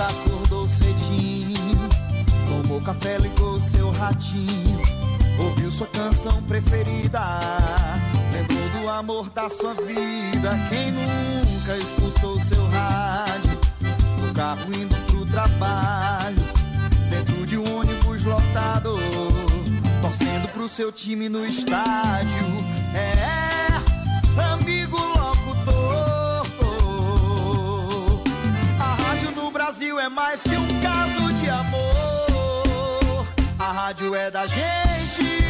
acordou cedinho, tomou café, ligou seu ratinho, ouviu sua canção preferida, lembrou do amor da sua vida. Quem nunca escutou seu rádio, no carro indo pro trabalho, dentro de um ônibus lotado, torcendo pro seu time no estádio. É, amigo locutor. Brasil é mais que um caso de amor. A rádio é da gente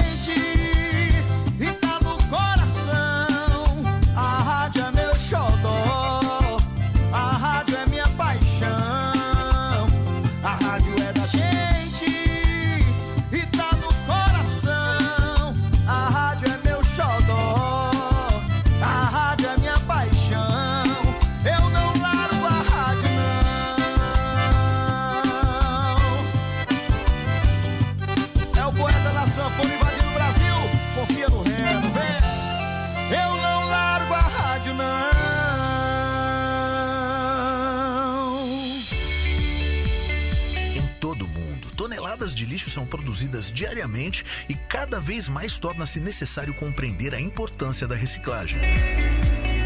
são produzidas diariamente e cada vez mais torna-se necessário compreender a importância da reciclagem.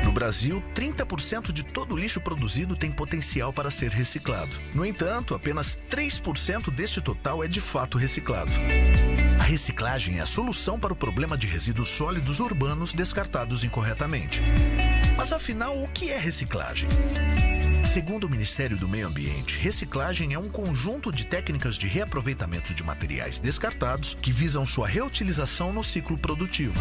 No Brasil, 30% de todo o lixo produzido tem potencial para ser reciclado. No entanto, apenas 3% deste total é de fato reciclado. A reciclagem é a solução para o problema de resíduos sólidos urbanos descartados incorretamente. Mas afinal, o que é reciclagem? Segundo o Ministério do Meio Ambiente, reciclagem é um conjunto de técnicas de reaproveitamento de materiais descartados que visam sua reutilização no ciclo produtivo.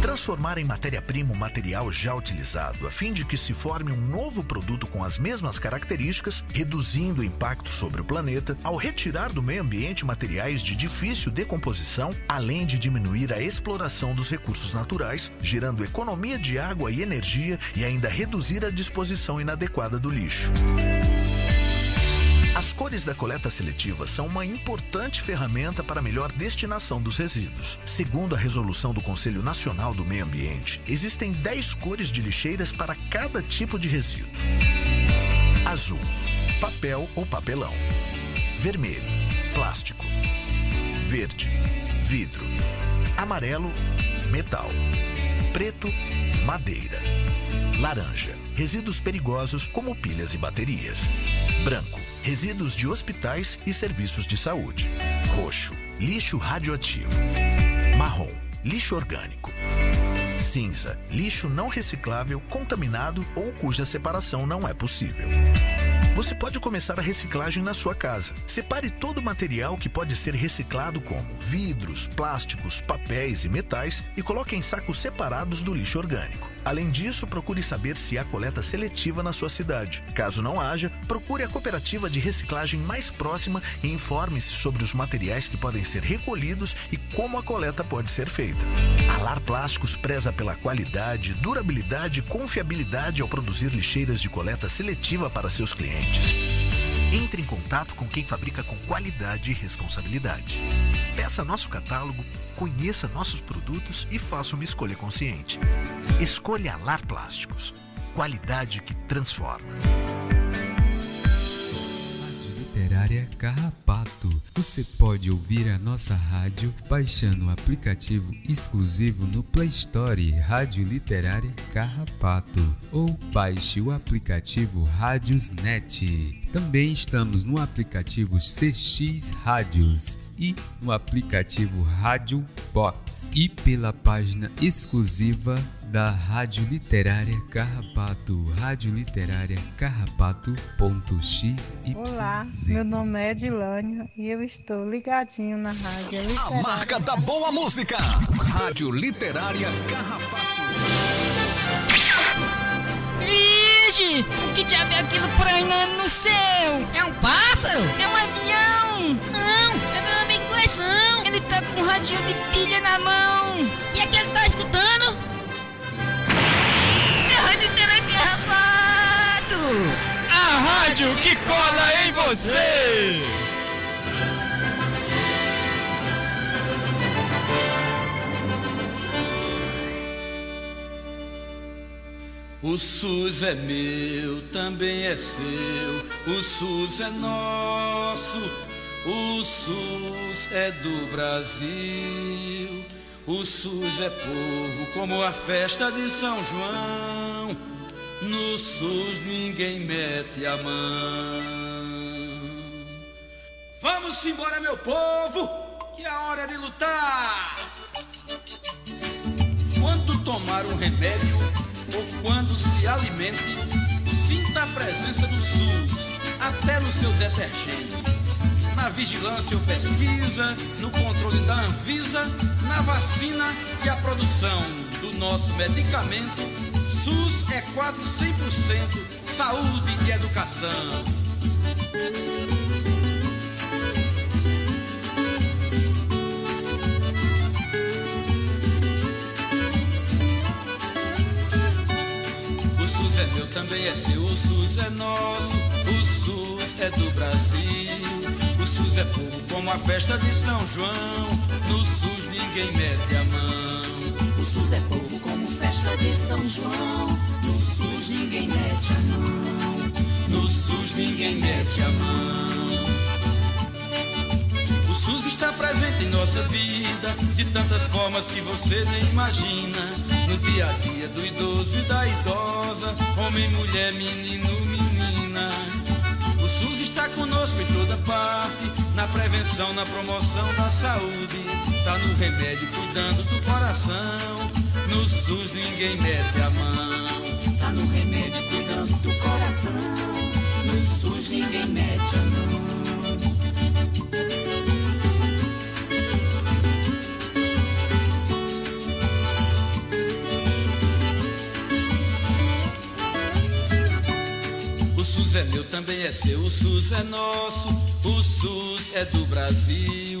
Transformar em matéria-prima o material já utilizado, a fim de que se forme um novo produto com as mesmas características, reduzindo o impacto sobre o planeta, ao retirar do meio ambiente materiais de difícil decomposição, além de diminuir a exploração dos recursos naturais, gerando economia de água e energia e ainda reduzir a disposição inadequada do lixo. As cores da coleta seletiva são uma importante ferramenta para a melhor destinação dos resíduos. Segundo a resolução do Conselho Nacional do Meio Ambiente, existem 10 cores de lixeiras para cada tipo de resíduo: azul, papel ou papelão, vermelho, plástico, verde, vidro, amarelo, metal, preto, madeira, laranja, resíduos perigosos como pilhas e baterias, branco, resíduos de hospitais e serviços de saúde, roxo, lixo radioativo, marrom, lixo orgânico, cinza, lixo não reciclável, contaminado ou cuja separação não é possível. Você pode começar a reciclagem na sua casa. Separe todo o material que pode ser reciclado, como vidros, plásticos, papéis e metais, e coloque em sacos separados do lixo orgânico. Além disso, procure saber se há coleta seletiva na sua cidade. Caso não haja, procure a cooperativa de reciclagem mais próxima e informe-se sobre os materiais que podem ser recolhidos e como a coleta pode ser feita. A Lar Plásticos preza pela qualidade, durabilidade e confiabilidade ao produzir lixeiras de coleta seletiva para seus clientes. Entre em contato com quem fabrica com qualidade e responsabilidade. Peça nosso catálogo, conheça nossos produtos e faça uma escolha consciente. Escolha a Lar Plásticos. Qualidade que transforma. Literária Carrapato. Você pode ouvir a nossa rádio baixando o aplicativo exclusivo no Play Store Rádio Literária Carrapato ou baixe o aplicativo Rádiosnet. Também estamos no aplicativo CX Rádios e no aplicativo Rádio Box e pela página exclusiva da Rádio Literária Carrapato, Rádio Literária Carrapato.xyz. Olá, meu nome é Edilânia e eu estou ligadinho na Rádio Literária. A marca da boa música, Rádio Literária Carrapato. Vige! O que diabo é aquilo prainando no céu? É um pássaro? É um avião! Não, é meu amigo Gleison. Ele tá com um radinho de pilha na mão. O que é que ele tá escutando? A rádio que cola em você! O SUS é meu, também é seu. O SUS é nosso. O SUS é do Brasil. O SUS é povo, como a festa de São João. No SUS ninguém mete a mão. Vamos embora, meu povo, que é hora de lutar. Quando tomar um remédio ou quando se alimente, sinta a presença do SUS, até no seu detergente. Na vigilância ou pesquisa, no controle da Anvisa, na vacina e a produção do nosso medicamento, SUS é quase 100% saúde e educação. O SUS é meu, também é seu, o SUS é nosso, o SUS é do Brasil. O SUS é povo como a festa de São João, no SUS ninguém mete a mão. Festa de São João, no SUS ninguém mete a mão. No SUS ninguém mete a mão. O SUS está presente em nossa vida de tantas formas que você nem imagina. No dia a dia do idoso e da idosa, homem, mulher, menino, menina. O SUS está conosco em toda parte, na prevenção, na promoção da saúde. Tá no remédio, cuidando do coração. No SUS ninguém mete a mão. Tá no remédio cuidando do coração. No SUS ninguém mete a mão. O SUS é meu, também é seu, o SUS é nosso, o SUS é do Brasil.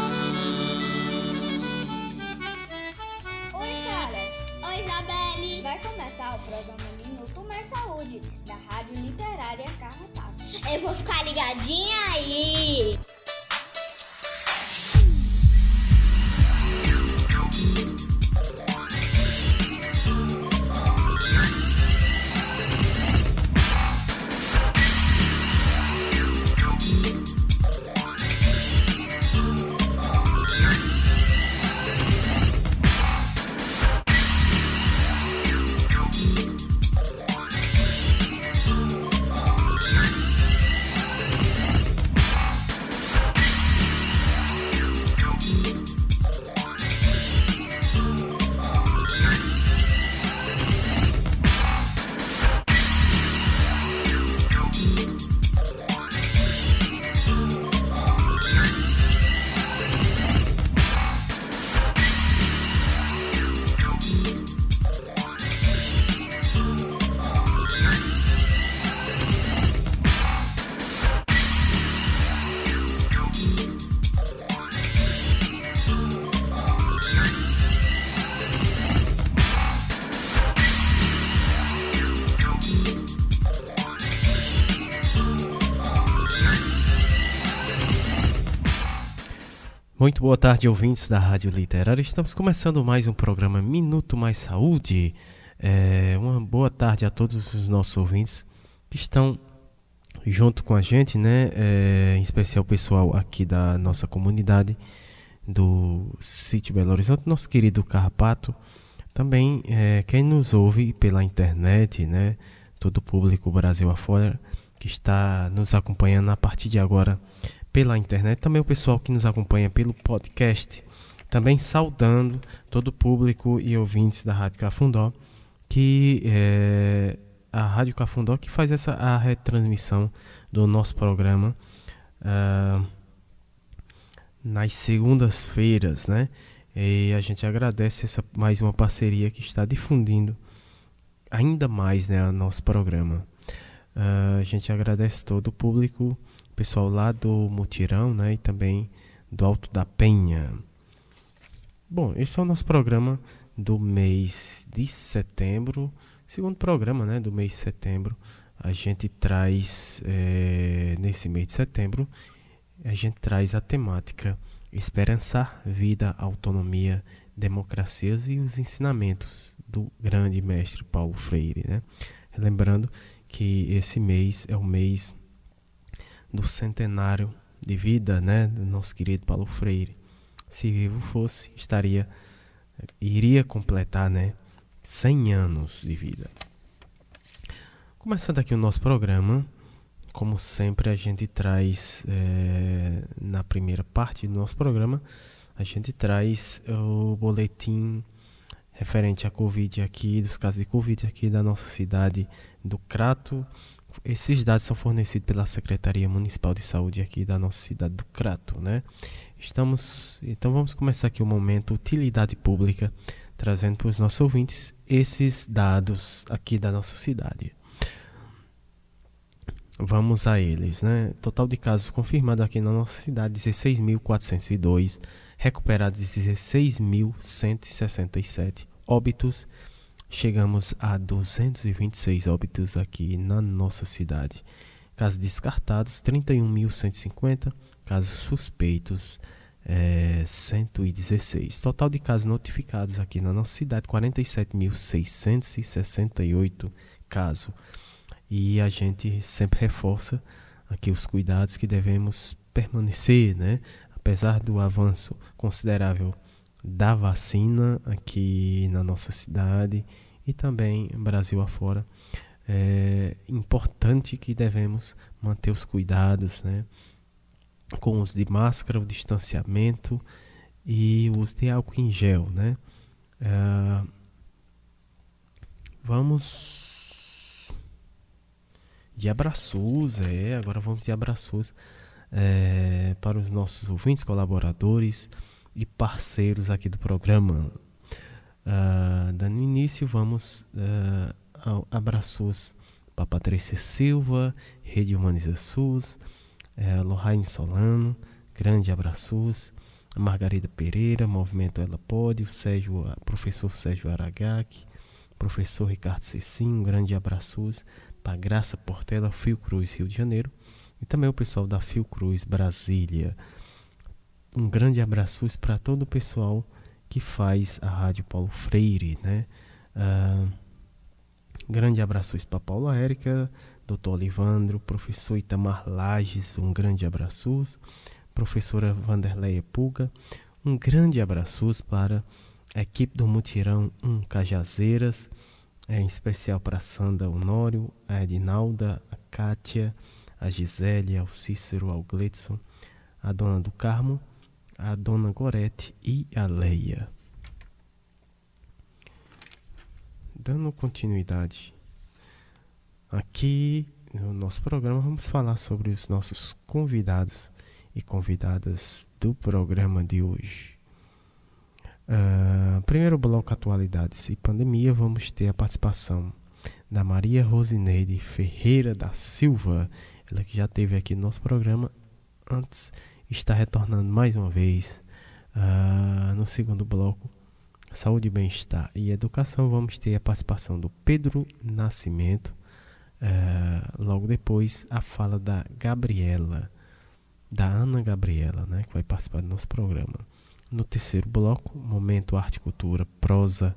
Começar o programa Minuto Mais Saúde, da Rádio Literária Carrapato. Eu vou ficar ligadinha aí. Muito boa tarde, ouvintes da Rádio Literária. Estamos começando mais um programa Minuto Mais Saúde. É, uma boa tarde a todos os nossos ouvintes que estão junto com a gente, né? É, em especial o pessoal aqui da nossa comunidade do Sítio Belo Horizonte, nosso querido Carrapato. Também é, quem nos ouve pela internet, né? Todo o público Brasil afora que está nos acompanhando a partir de agora pela internet, também o pessoal que nos acompanha pelo podcast. Também saudando todo o público e ouvintes da Rádio Cafundó, que é a Rádio Cafundó que faz essa a retransmissão do nosso programa uh, nas segundas-feiras, né? E a gente agradece essa mais uma parceria que está difundindo ainda mais né, o nosso programa. Uh, a gente agradece todo o público pessoal lá do Mutirão, né, e também do Alto da Penha. Bom, esse é o nosso programa do mês de setembro, segundo programa, né, do mês de setembro. A gente traz é, nesse mês de setembro, a gente traz a temática esperançar vida, autonomia, democracias e os ensinamentos do grande mestre Paulo Freire, né? Lembrando que esse mês é o mês do centenário de vida, né, do nosso querido Paulo Freire. Se vivo fosse, estaria iria completar, né, 100 anos de vida. Começando aqui o nosso programa, como sempre a gente traz é, na primeira parte do nosso programa, a gente traz o boletim referente à Covid aqui, dos casos de Covid aqui da nossa cidade do Crato, esses dados são fornecidos pela Secretaria Municipal de Saúde aqui da nossa cidade do Crato, né? Estamos, então vamos começar aqui o momento utilidade pública, trazendo para os nossos ouvintes esses dados aqui da nossa cidade. Vamos a eles, né? Total de casos confirmados aqui na nossa cidade 16.402, recuperados 16.167, óbitos chegamos a 226 óbitos aqui na nossa cidade. Casos descartados, 31.150. Casos suspeitos, é, 116. Total de casos notificados aqui na nossa cidade, 47.668 casos. E a gente sempre reforça aqui os cuidados que devemos permanecer, né? Apesar do avanço considerável da vacina aqui na nossa cidade e também Brasil afora. É importante que devemos manter os cuidados, né? Com os de máscara, o distanciamento e o uso de álcool em gel, né? É, vamos de abraços, é, agora vamos de abraços é, para os nossos ouvintes, colaboradores, e parceiros aqui do programa. Uh, dando início, vamos uh, abraços para Patrícia Silva, Rede Humaniza SUS, uh, Lohane Solano, grande abraços, Margarida Pereira, Movimento Ela Pode, o Sérgio, professor Sérgio Aragaki, professor Ricardo Cecinho, um grande abraços para Graça Portela, Fiocruz, Rio de Janeiro, e também o pessoal da Fiocruz, Brasília um grande abraço para todo o pessoal que faz a Rádio Paulo Freire, né? Uh, grande abraço para Paula Érica, Dr. Olivandro, professor Itamar Lages, um grande abraço, professora Vanderleia Puga, um grande abraço para a equipe do Mutirão 1 Cajazeiras, em especial para a Sandra Honório, a Edinalda, a Kátia, a Gisele, ao Cícero, ao Gletson, a Dona do Carmo, a Dona Gorete e a Leia. Dando continuidade aqui no nosso programa, vamos falar sobre os nossos convidados e convidadas do programa de hoje. Uh, primeiro bloco Atualidades e Pandemia, vamos ter a participação da Maria Rosineide Ferreira da Silva, ela que já teve aqui no nosso programa antes está retornando mais uma vez uh, no segundo bloco. Saúde, bem-estar e educação. Vamos ter a participação do Pedro Nascimento. Uh, logo depois, a fala da Gabriela. da Ana Gabriela, né, que vai participar do nosso programa. No terceiro bloco, momento arte, cultura, prosa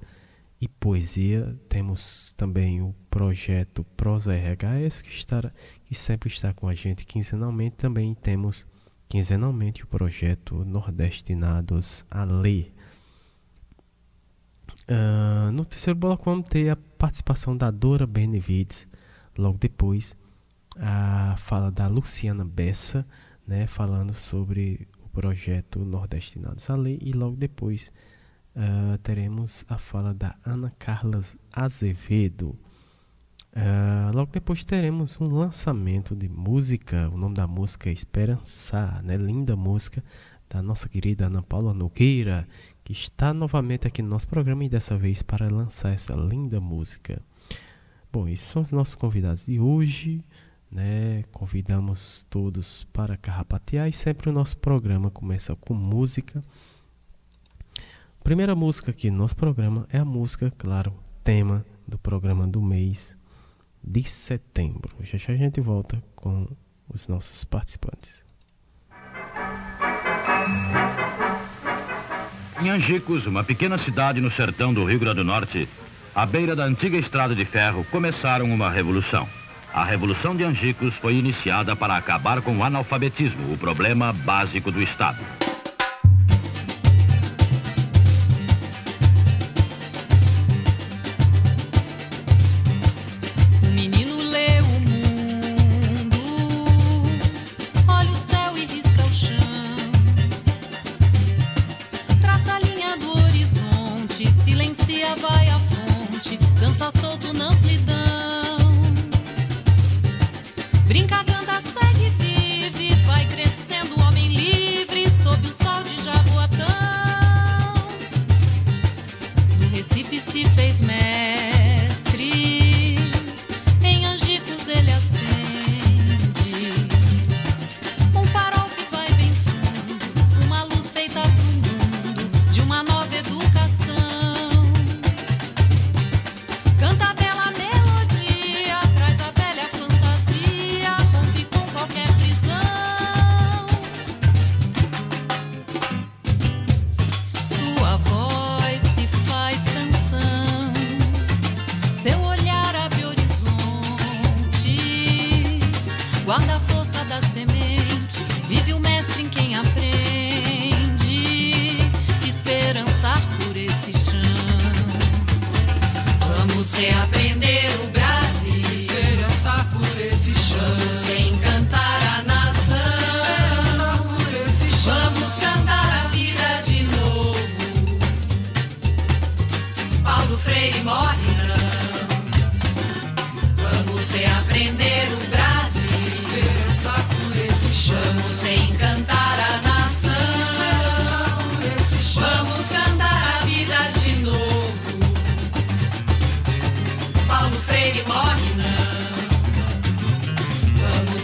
e poesia, temos também o projeto Prosa RHS, que, estará, que sempre está com a gente quinzenalmente. Também temos quinzenalmente o projeto Nordestinados a Ler. Uh, no terceiro bloco vamos ter a participação da Dora Benevides, logo depois a fala da Luciana Bessa, né, falando sobre o projeto Nordestinados a Lei e logo depois uh, teremos a fala da Ana Carlas Azevedo. Uh, logo depois teremos um lançamento de música, o nome da música é Esperançar, né? linda música da nossa querida Ana Paula Nogueira, que está novamente aqui no nosso programa e dessa vez para lançar essa linda música. Bom, esses são os nossos convidados de hoje, né? Convidamos todos para carrapatear e sempre o nosso programa começa com música. primeira música aqui no nosso programa é a música, claro, tema do programa do mês de setembro. Já já a gente volta com os nossos participantes. Em Angicos, uma pequena cidade no sertão do Rio Grande do Norte, à beira da antiga estrada de ferro, começaram uma revolução. A Revolução de Angicos foi iniciada para acabar com o analfabetismo, o problema básico do Estado.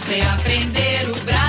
Sem aprender o Brasil.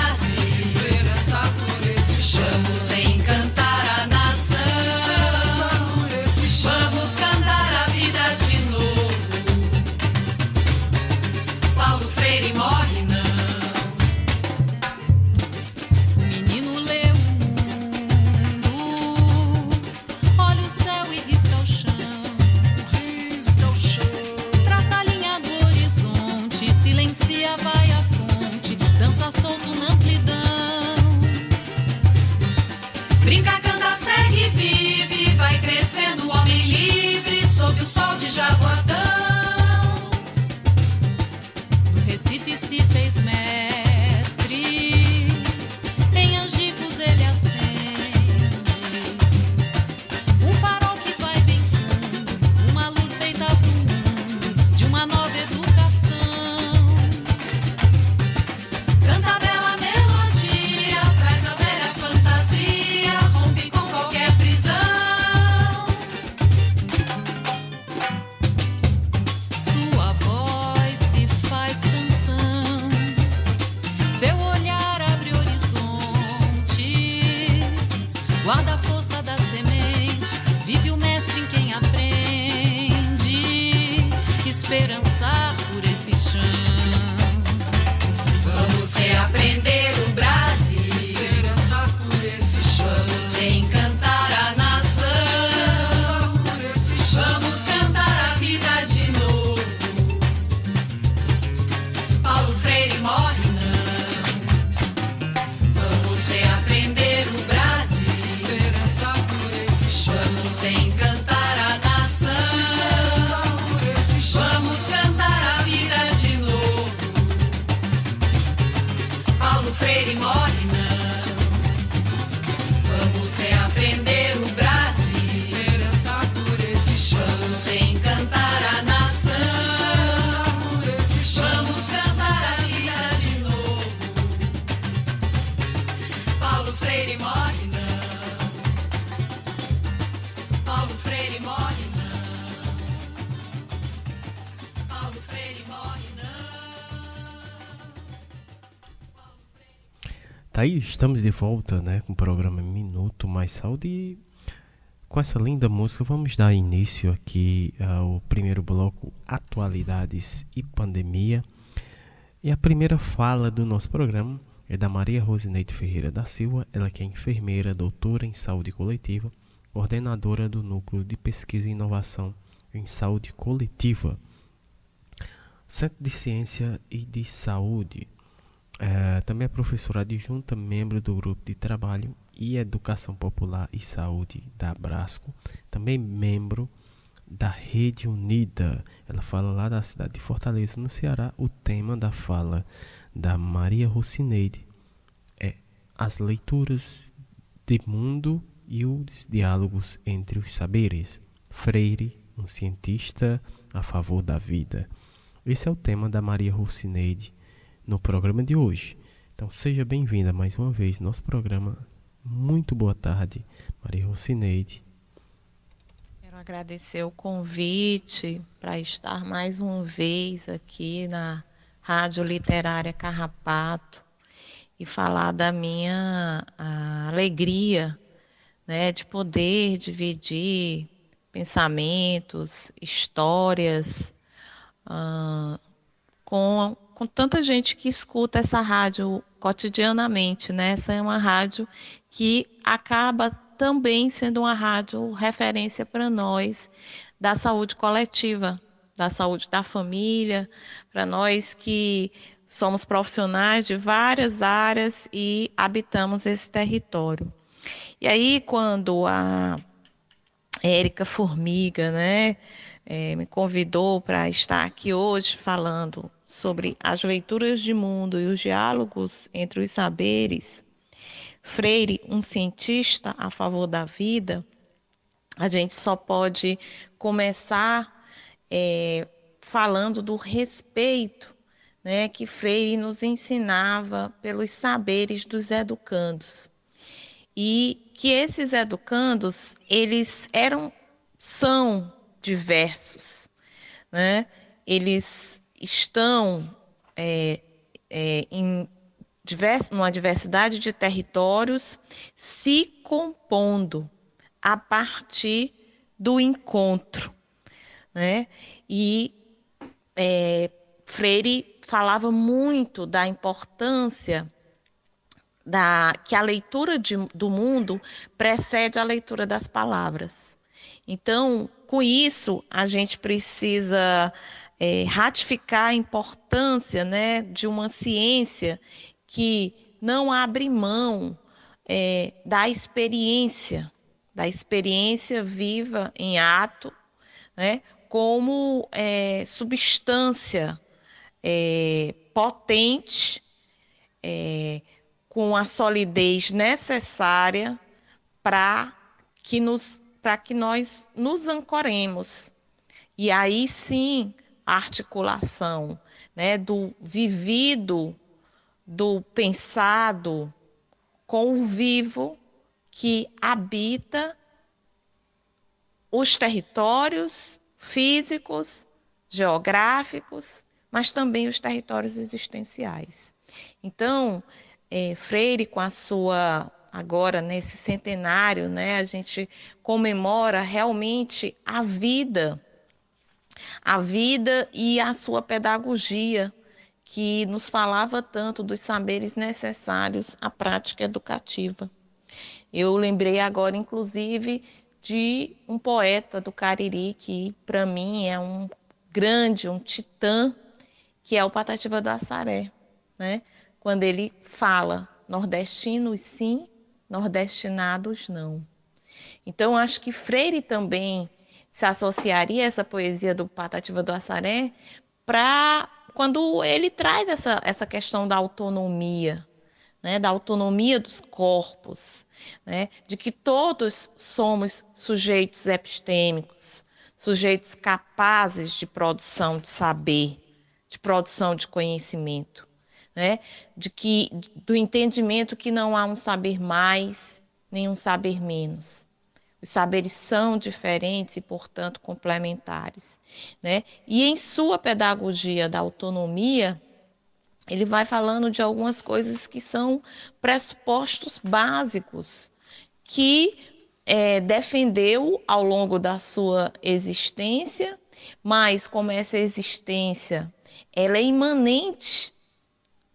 Estamos de volta, né, com o programa Minuto Mais Saúde e com essa linda música vamos dar início aqui ao primeiro bloco Atualidades e Pandemia. E a primeira fala do nosso programa é da Maria Rosineide Ferreira da Silva, ela que é enfermeira, doutora em saúde coletiva, coordenadora do Núcleo de Pesquisa e Inovação em Saúde Coletiva, Centro de Ciência e de Saúde. É, também é professora adjunta, membro do grupo de trabalho e educação popular e saúde da Brasco, também membro da Rede Unida. Ela fala lá da cidade de Fortaleza, no Ceará. O tema da fala da Maria Rocineide é as leituras de mundo e os diálogos entre os saberes. Freire, um cientista a favor da vida. Esse é o tema da Maria Rocineide no programa de hoje. Então seja bem-vinda mais uma vez nosso programa. Muito boa tarde, Maria Rocineide. Quero agradecer o convite para estar mais uma vez aqui na Rádio Literária Carrapato e falar da minha alegria né, de poder dividir pensamentos, histórias uh, com com tanta gente que escuta essa rádio cotidianamente, né? Essa é uma rádio que acaba também sendo uma rádio referência para nós da saúde coletiva, da saúde da família, para nós que somos profissionais de várias áreas e habitamos esse território. E aí, quando a Érica Formiga, né, é, me convidou para estar aqui hoje falando sobre as leituras de mundo e os diálogos entre os saberes, Freire, um cientista a favor da vida, a gente só pode começar é, falando do respeito né, que Freire nos ensinava pelos saberes dos educandos. E que esses educandos, eles eram, são diversos, né? Eles estão é, é, em divers, uma diversidade de territórios se compondo a partir do encontro. Né? E é, Freire falava muito da importância da, que a leitura de, do mundo precede a leitura das palavras. Então, com isso, a gente precisa é, ratificar a importância né, de uma ciência que não abre mão é, da experiência, da experiência viva em ato, né, como é, substância é, potente, é, com a solidez necessária para que, que nós nos ancoremos. E aí sim articulação né, do vivido, do pensado com o vivo que habita os territórios físicos, geográficos, mas também os territórios existenciais. Então, é, Freire, com a sua agora nesse centenário, né, a gente comemora realmente a vida a vida e a sua pedagogia, que nos falava tanto dos saberes necessários à prática educativa. Eu lembrei agora, inclusive, de um poeta do Cariri, que para mim é um grande, um titã, que é o Patativa do Assaré, né? quando ele fala nordestinos sim, nordestinados não. Então, acho que Freire também se associaria essa poesia do Patativa do Assaré para quando ele traz essa, essa questão da autonomia, né, da autonomia dos corpos, né, de que todos somos sujeitos epistêmicos, sujeitos capazes de produção de saber, de produção de conhecimento, né, de que do entendimento que não há um saber mais nem um saber menos. Os saberes são diferentes e, portanto, complementares. Né? E em sua pedagogia da autonomia, ele vai falando de algumas coisas que são pressupostos básicos que é, defendeu ao longo da sua existência, mas como essa existência ela é imanente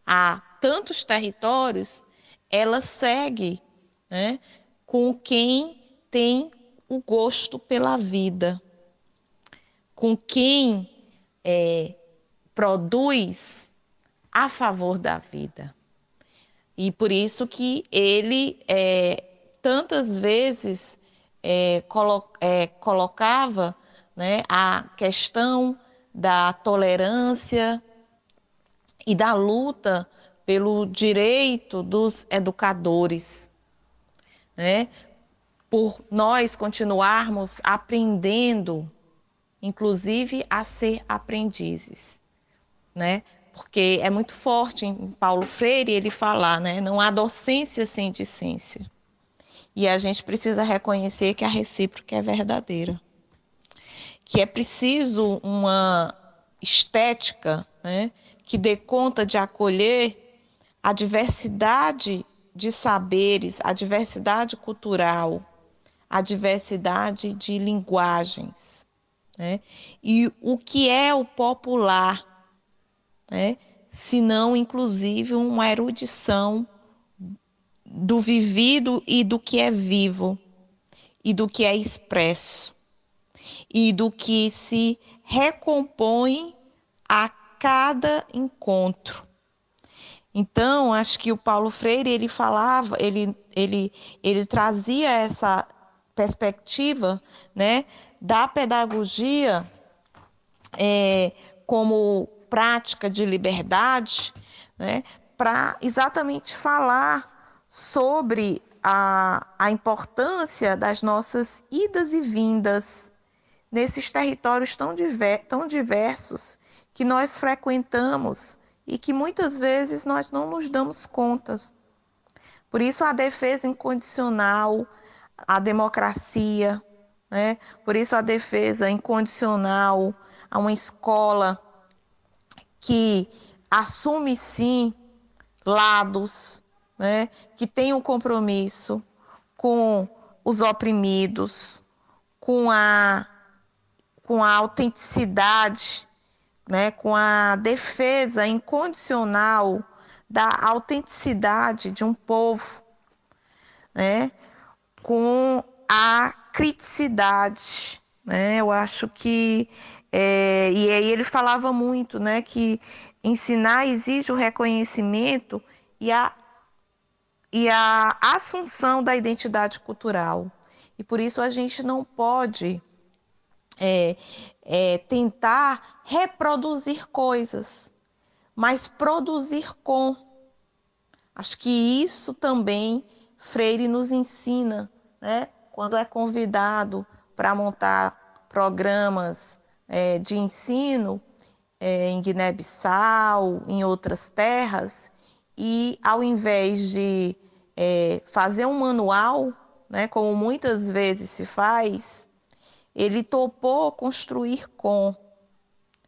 a tantos territórios, ela segue né, com quem tem o gosto pela vida, com quem é, produz a favor da vida. E por isso que ele é, tantas vezes é, colo é, colocava né, a questão da tolerância e da luta pelo direito dos educadores, né? Por nós continuarmos aprendendo, inclusive a ser aprendizes, né? porque é muito forte em Paulo Freire ele falar, né? Não há docência sem discência. E a gente precisa reconhecer que a recíproca é verdadeira. Que é preciso uma estética né, que dê conta de acolher a diversidade de saberes, a diversidade cultural, a diversidade de linguagens. Né? E o que é o popular né? se não, inclusive, uma erudição do vivido e do que é vivo, e do que é expresso, e do que se recompõe a cada encontro. Então, acho que o Paulo Freire ele falava, ele, ele, ele trazia essa perspectiva, né, da pedagogia é, como prática de liberdade, né, para exatamente falar sobre a, a importância das nossas idas e vindas nesses territórios tão, diver, tão diversos que nós frequentamos e que muitas vezes nós não nos damos contas. Por isso, a defesa incondicional, a democracia, né? por isso, a defesa incondicional a uma escola que assume sim lados, né, que tem um compromisso com os oprimidos, com a, com a autenticidade, né, com a defesa incondicional da autenticidade de um povo, né, com a criticidade. Né? Eu acho que é, e aí ele falava muito, né, que ensinar exige o reconhecimento e a, e a assunção da identidade cultural. E por isso a gente não pode é, é, tentar reproduzir coisas, mas produzir com. Acho que isso também Freire nos ensina, né? Quando é convidado para montar programas é, de ensino é, em Guiné-Bissau, em outras terras, e ao invés de é, fazer um manual, né, como muitas vezes se faz, ele topou construir com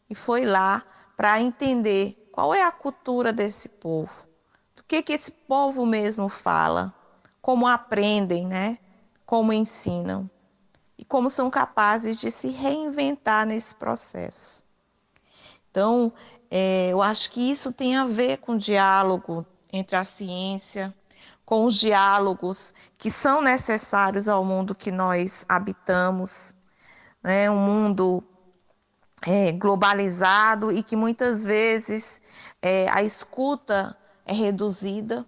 e foi lá para entender qual é a cultura desse povo, do que que esse povo mesmo fala, como aprendem, né, como ensinam e como são capazes de se reinventar nesse processo. Então, é, eu acho que isso tem a ver com o diálogo entre a ciência, com os diálogos que são necessários ao mundo que nós habitamos, né? um mundo é, globalizado e que muitas vezes é, a escuta é reduzida.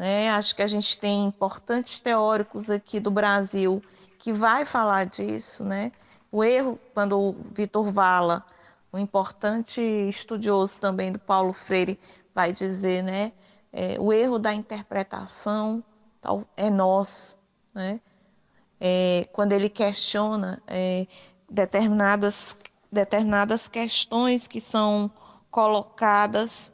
Né? Acho que a gente tem importantes teóricos aqui do Brasil que vai falar disso, né? O erro, quando o Vitor Vala, um importante estudioso também do Paulo Freire, vai dizer, né? é, o erro da interpretação é nosso, né? É, quando ele questiona é, determinadas, determinadas questões que são colocadas.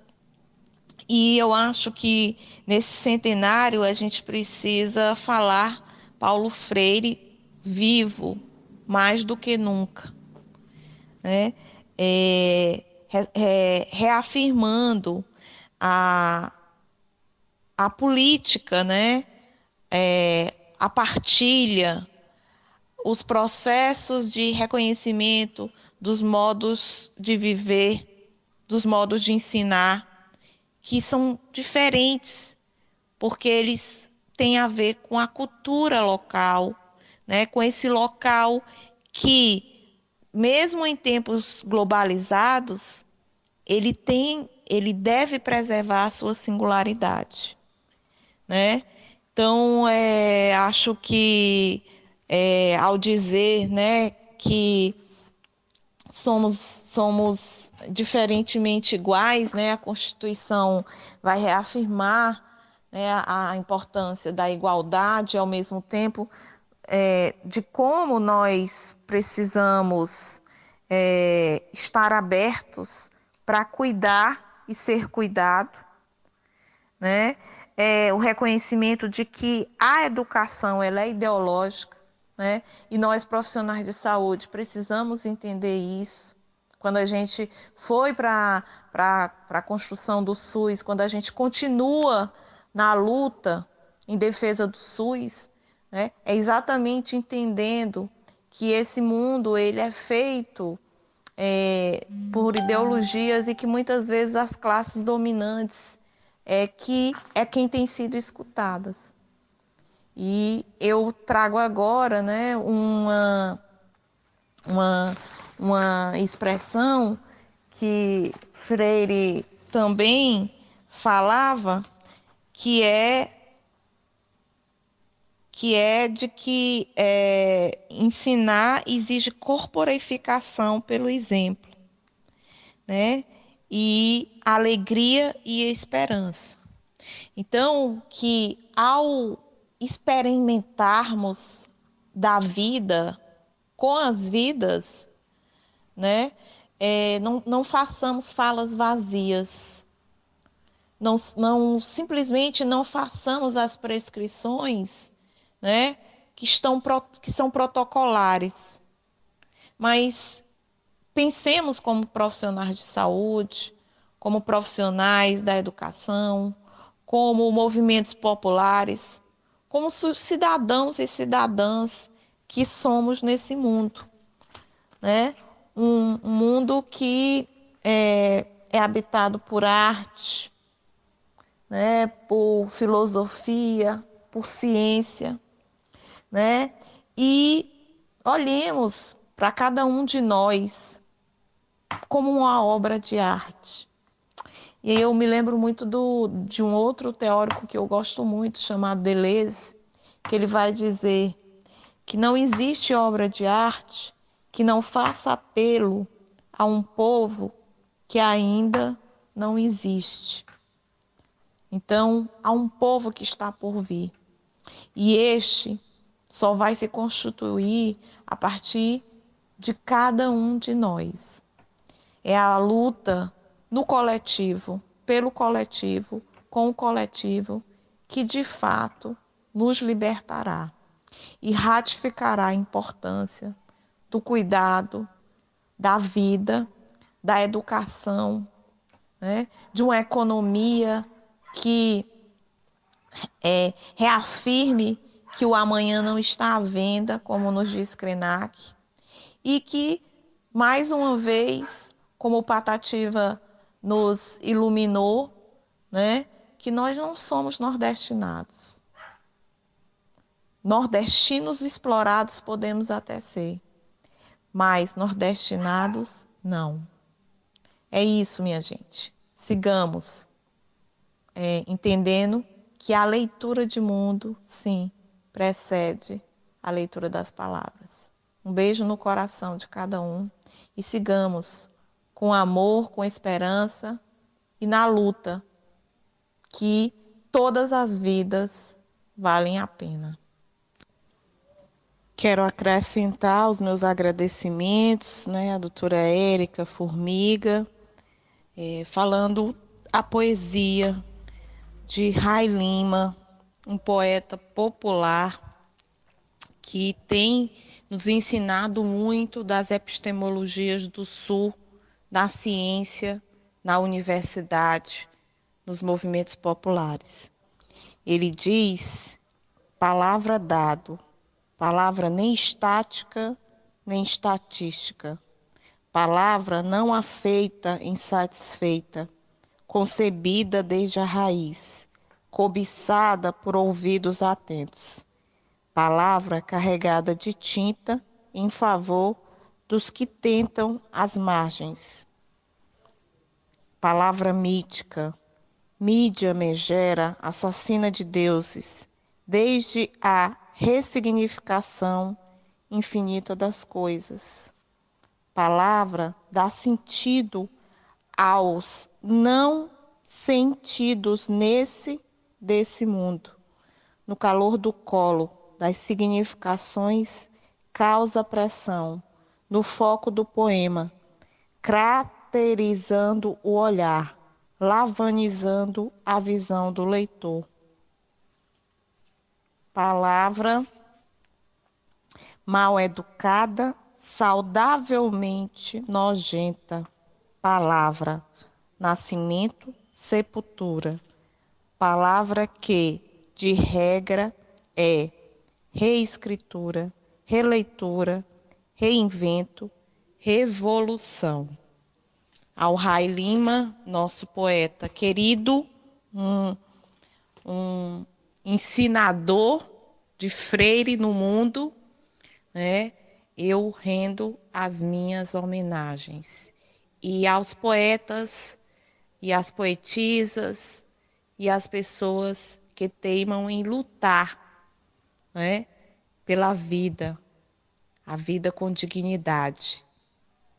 E eu acho que nesse centenário a gente precisa falar Paulo Freire vivo, mais do que nunca. Né? É, é, reafirmando a, a política, né? É, a partilha, os processos de reconhecimento dos modos de viver, dos modos de ensinar, que são diferentes, porque eles têm a ver com a cultura local, né? com esse local que, mesmo em tempos globalizados, ele tem, ele deve preservar a sua singularidade, né? Então, é, acho que é, ao dizer né, que somos, somos diferentemente iguais, né, a Constituição vai reafirmar né, a, importância da igualdade, ao mesmo tempo é, de como nós precisamos é, estar abertos para cuidar e ser cuidado, né? É, o reconhecimento de que a educação ela é ideológica, né? E nós, profissionais de saúde, precisamos entender isso. Quando a gente foi para a construção do SUS, quando a gente continua na luta em defesa do SUS, né? é exatamente entendendo que esse mundo ele é feito é, por ideologias e que muitas vezes as classes dominantes é que é quem tem sido escutadas. E eu trago agora né, uma, uma, uma expressão que Freire também falava, que é que é de que é, ensinar exige corporificação pelo exemplo, né? E alegria e esperança. Então, que ao experimentarmos da vida com as vidas, né? É, não, não façamos falas vazias. Não, não simplesmente não façamos as prescrições, né? Que estão que são protocolares, mas pensemos como profissionais de saúde, como profissionais da educação, como movimentos populares, como cidadãos e cidadãs que somos nesse mundo. Né? Um, mundo que é, é, habitado por arte, né? por filosofia, por ciência. Né? E olhemos para cada um de nós como uma obra de arte. E eu me lembro muito do, de um outro teórico que eu gosto muito, chamado Deleuze, que ele vai dizer que não existe obra de arte que não faça apelo a um povo que ainda não existe. Então, há um povo que está por vir. E este só vai se constituir a partir de cada um de nós. É a luta no coletivo, pelo coletivo, com o coletivo, que de fato nos libertará e ratificará a importância do cuidado, da vida, da educação, né? de uma economia que é, reafirme que o amanhã não está à venda, como nos diz Krenak, e que, mais uma vez, como Patativa nos iluminou, né? Que nós não somos nordestinados. Nordestinos explorados podemos até ser, mas nordestinados não. É isso, minha gente. Sigamos é, entendendo que a leitura de mundo, sim, precede a leitura das palavras. Um beijo no coração de cada um e sigamos com amor, com esperança e na luta que todas as vidas valem a pena. Quero acrescentar os meus agradecimentos né, à doutora Érica Formiga, é, falando a poesia de Rai Lima, um poeta popular que tem nos ensinado muito das epistemologias do Sul, da ciência, na universidade, nos movimentos populares. Ele diz: palavra dado, palavra nem estática, nem estatística, palavra não afeita, insatisfeita, concebida desde a raiz, cobiçada por ouvidos atentos, palavra carregada de tinta em favor dos que tentam as margens. Palavra mítica, mídia megera, assassina de deuses, desde a ressignificação infinita das coisas. Palavra dá sentido aos não sentidos nesse desse mundo. No calor do colo das significações, causa pressão no foco do poema, craterizando o olhar, lavanizando a visão do leitor palavra mal educada, saudavelmente nojenta. Palavra nascimento, sepultura. Palavra que, de regra, é reescritura, releitura, reinvento, revolução. Ao Rai Lima, nosso poeta querido, um, um ensinador de freire no mundo, né? Eu rendo as minhas homenagens. E aos poetas e às poetisas e às pessoas que teimam em lutar, né? Pela vida, a vida com dignidade,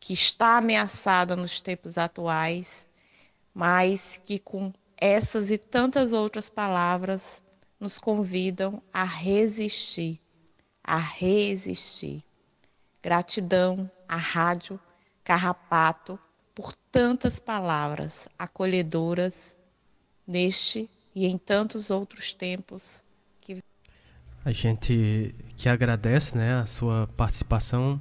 que está ameaçada nos tempos atuais, mas que com essas e tantas outras palavras nos convidam a resistir, a resistir. Gratidão à Rádio Carrapato por tantas palavras acolhedoras neste e em tantos outros tempos que a gente que agradece, né, a sua participação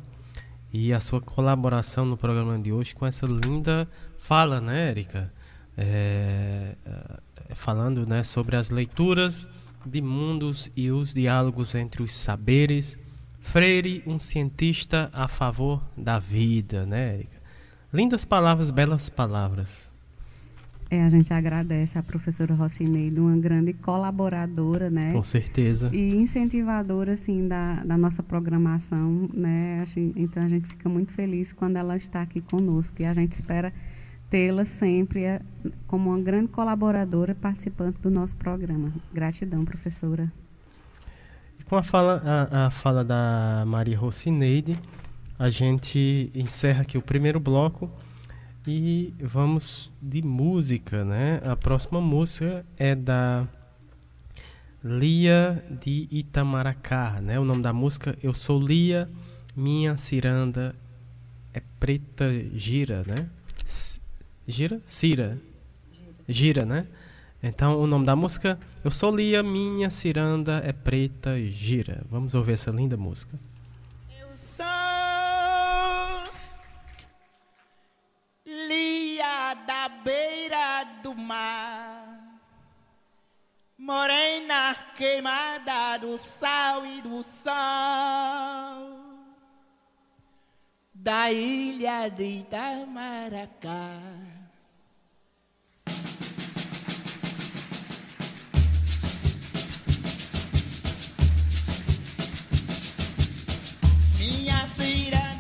e a sua colaboração no programa de hoje com essa linda fala, né, Érica? É, é falando, né, sobre as leituras de mundos e os diálogos entre os saberes. Freire, um cientista a favor da vida, né, Erika? Lindas palavras, belas palavras. É, a gente agradece a professora Rocineide, uma grande colaboradora, né? Com certeza. E incentivadora, assim, da, da nossa programação, né? Então, a gente fica muito feliz quando ela está aqui conosco. E a gente espera tê-la sempre é, como uma grande colaboradora participante do nosso programa. Gratidão, professora. E com a fala, a, a fala da Maria Rocineide, a gente encerra aqui o primeiro bloco e vamos de música, né? A próxima música é da Lia de Itamaracá, né? O nome da música Eu Sou Lia, Minha Ciranda é Preta Gira, né? Gira? Cira. Gira, né? Então o nome da música Eu Sou Lia, Minha Ciranda é Preta, Gira. Vamos ouvir essa linda música. Lia da beira do mar, morena queimada do sal e do sol, da ilha de Itamaracá. Minha filha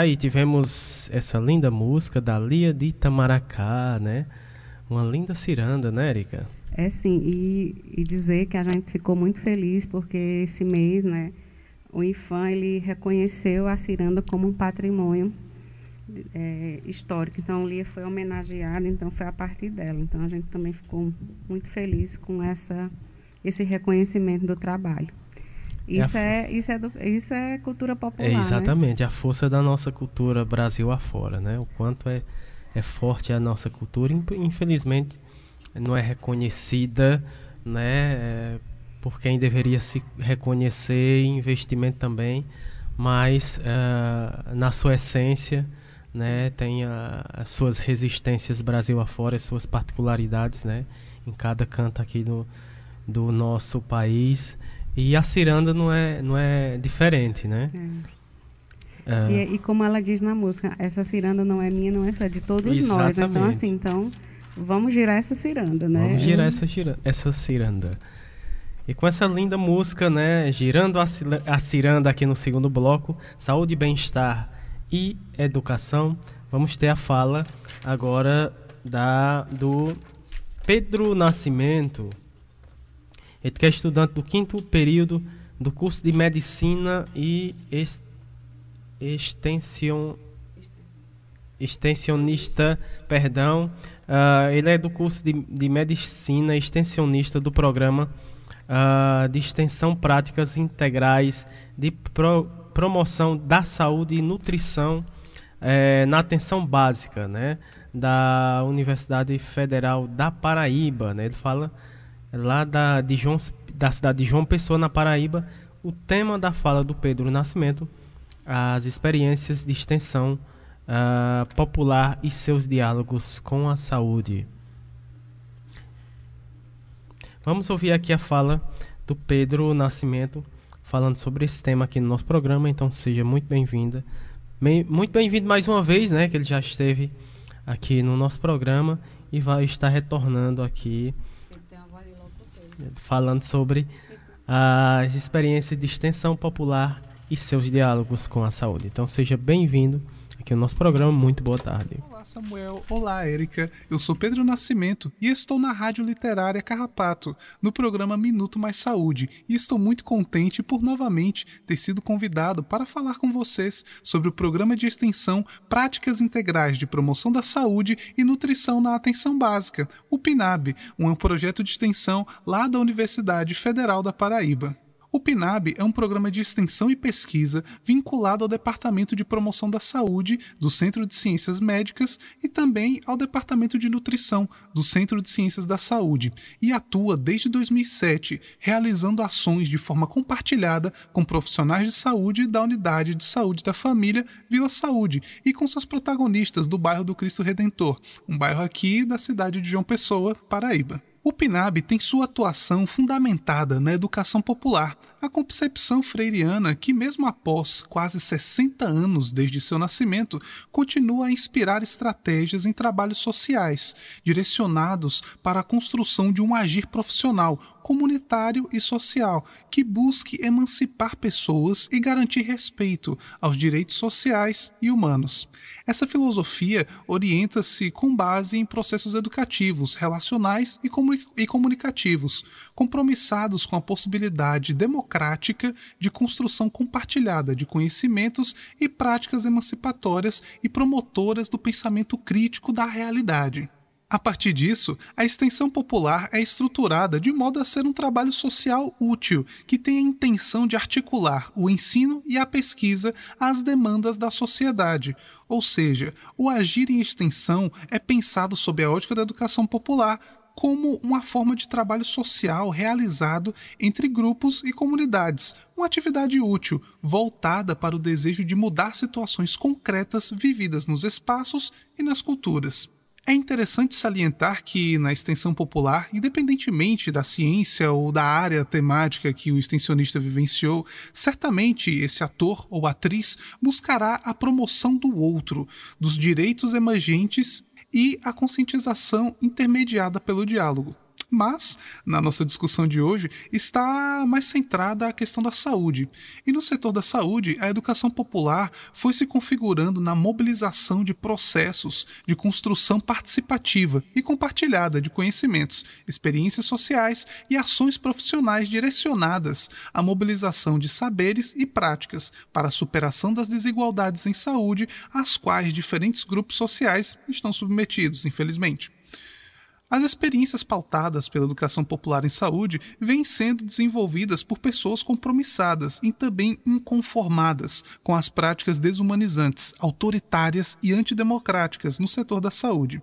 Tá aí, tivemos essa linda música da Lia de Itamaracá, né? Uma linda ciranda, né, Erika? É sim, e, e dizer que a gente ficou muito feliz porque esse mês, né, o IFAM ele reconheceu a ciranda como um patrimônio é, histórico. Então, Lia foi homenageada, então foi a partir dela. Então, a gente também ficou muito feliz com essa, esse reconhecimento do trabalho. Isso é, é, isso é, do, isso é cultura popular. É exatamente, né? a força da nossa cultura Brasil afora, né? O quanto é, é forte a nossa cultura, infelizmente não é reconhecida, né? É, por quem deveria se reconhecer, investimento também, mas uh, na sua essência, né? Tem a, as suas resistências Brasil afora, as suas particularidades, né? Em cada canto aqui do, do nosso país. E a ciranda não é, não é diferente, né? É. É. E, e, como ela diz na música, essa ciranda não é minha, não é só de todos Exatamente. nós. Então, assim, então, vamos girar essa ciranda, né? Vamos girar essa, gira, essa ciranda. E com essa linda música, né? Girando a, a ciranda aqui no segundo bloco, saúde, bem-estar e educação, vamos ter a fala agora da do Pedro Nascimento. Ele que é estudante do quinto período do curso de Medicina e ex, extension, extensionista, perdão. Uh, ele é do curso de, de Medicina extensionista do programa uh, de extensão práticas integrais de pro, promoção da saúde e nutrição eh, na atenção básica, né, da Universidade Federal da Paraíba, né. Ele fala lá da, de João, da cidade de João Pessoa, na Paraíba, o tema da fala do Pedro Nascimento, as experiências de extensão uh, popular e seus diálogos com a saúde. Vamos ouvir aqui a fala do Pedro Nascimento, falando sobre esse tema aqui no nosso programa, então seja muito bem-vinda. Muito bem-vindo mais uma vez, né, que ele já esteve aqui no nosso programa e vai estar retornando aqui falando sobre as experiências de extensão popular e seus diálogos com a saúde. Então seja bem-vindo aqui no nosso programa. Muito boa tarde. Olá, Samuel. Olá, Érica. Eu sou Pedro Nascimento e estou na Rádio Literária Carrapato, no programa Minuto Mais Saúde, e estou muito contente por novamente ter sido convidado para falar com vocês sobre o programa de extensão Práticas Integrais de Promoção da Saúde e Nutrição na Atenção Básica, o PNAB, um projeto de extensão lá da Universidade Federal da Paraíba. O PNAB é um programa de extensão e pesquisa vinculado ao Departamento de Promoção da Saúde do Centro de Ciências Médicas e também ao Departamento de Nutrição do Centro de Ciências da Saúde e atua desde 2007, realizando ações de forma compartilhada com profissionais de saúde da Unidade de Saúde da Família Vila Saúde e com seus protagonistas do bairro do Cristo Redentor, um bairro aqui da cidade de João Pessoa, Paraíba. O PNAB tem sua atuação fundamentada na educação popular, a concepção freiriana que, mesmo após quase 60 anos desde seu nascimento, continua a inspirar estratégias em trabalhos sociais, direcionados para a construção de um agir profissional, comunitário e social que busque emancipar pessoas e garantir respeito aos direitos sociais e humanos. Essa filosofia orienta-se com base em processos educativos, relacionais e, e comunicativos, compromissados com a possibilidade democrática de construção compartilhada de conhecimentos e práticas emancipatórias e promotoras do pensamento crítico da realidade. A partir disso, a extensão popular é estruturada de modo a ser um trabalho social útil, que tem a intenção de articular o ensino e a pesquisa às demandas da sociedade. Ou seja, o agir em extensão é pensado sob a ótica da educação popular, como uma forma de trabalho social realizado entre grupos e comunidades, uma atividade útil, voltada para o desejo de mudar situações concretas vividas nos espaços e nas culturas. É interessante salientar que, na extensão popular, independentemente da ciência ou da área temática que o extensionista vivenciou, certamente esse ator ou atriz buscará a promoção do outro, dos direitos emergentes e a conscientização intermediada pelo diálogo mas na nossa discussão de hoje está mais centrada a questão da saúde. E no setor da saúde, a educação popular foi se configurando na mobilização de processos de construção participativa e compartilhada de conhecimentos, experiências sociais e ações profissionais direcionadas à mobilização de saberes e práticas para a superação das desigualdades em saúde às quais diferentes grupos sociais estão submetidos, infelizmente. As experiências pautadas pela educação popular em saúde vêm sendo desenvolvidas por pessoas compromissadas e também inconformadas com as práticas desumanizantes, autoritárias e antidemocráticas no setor da saúde.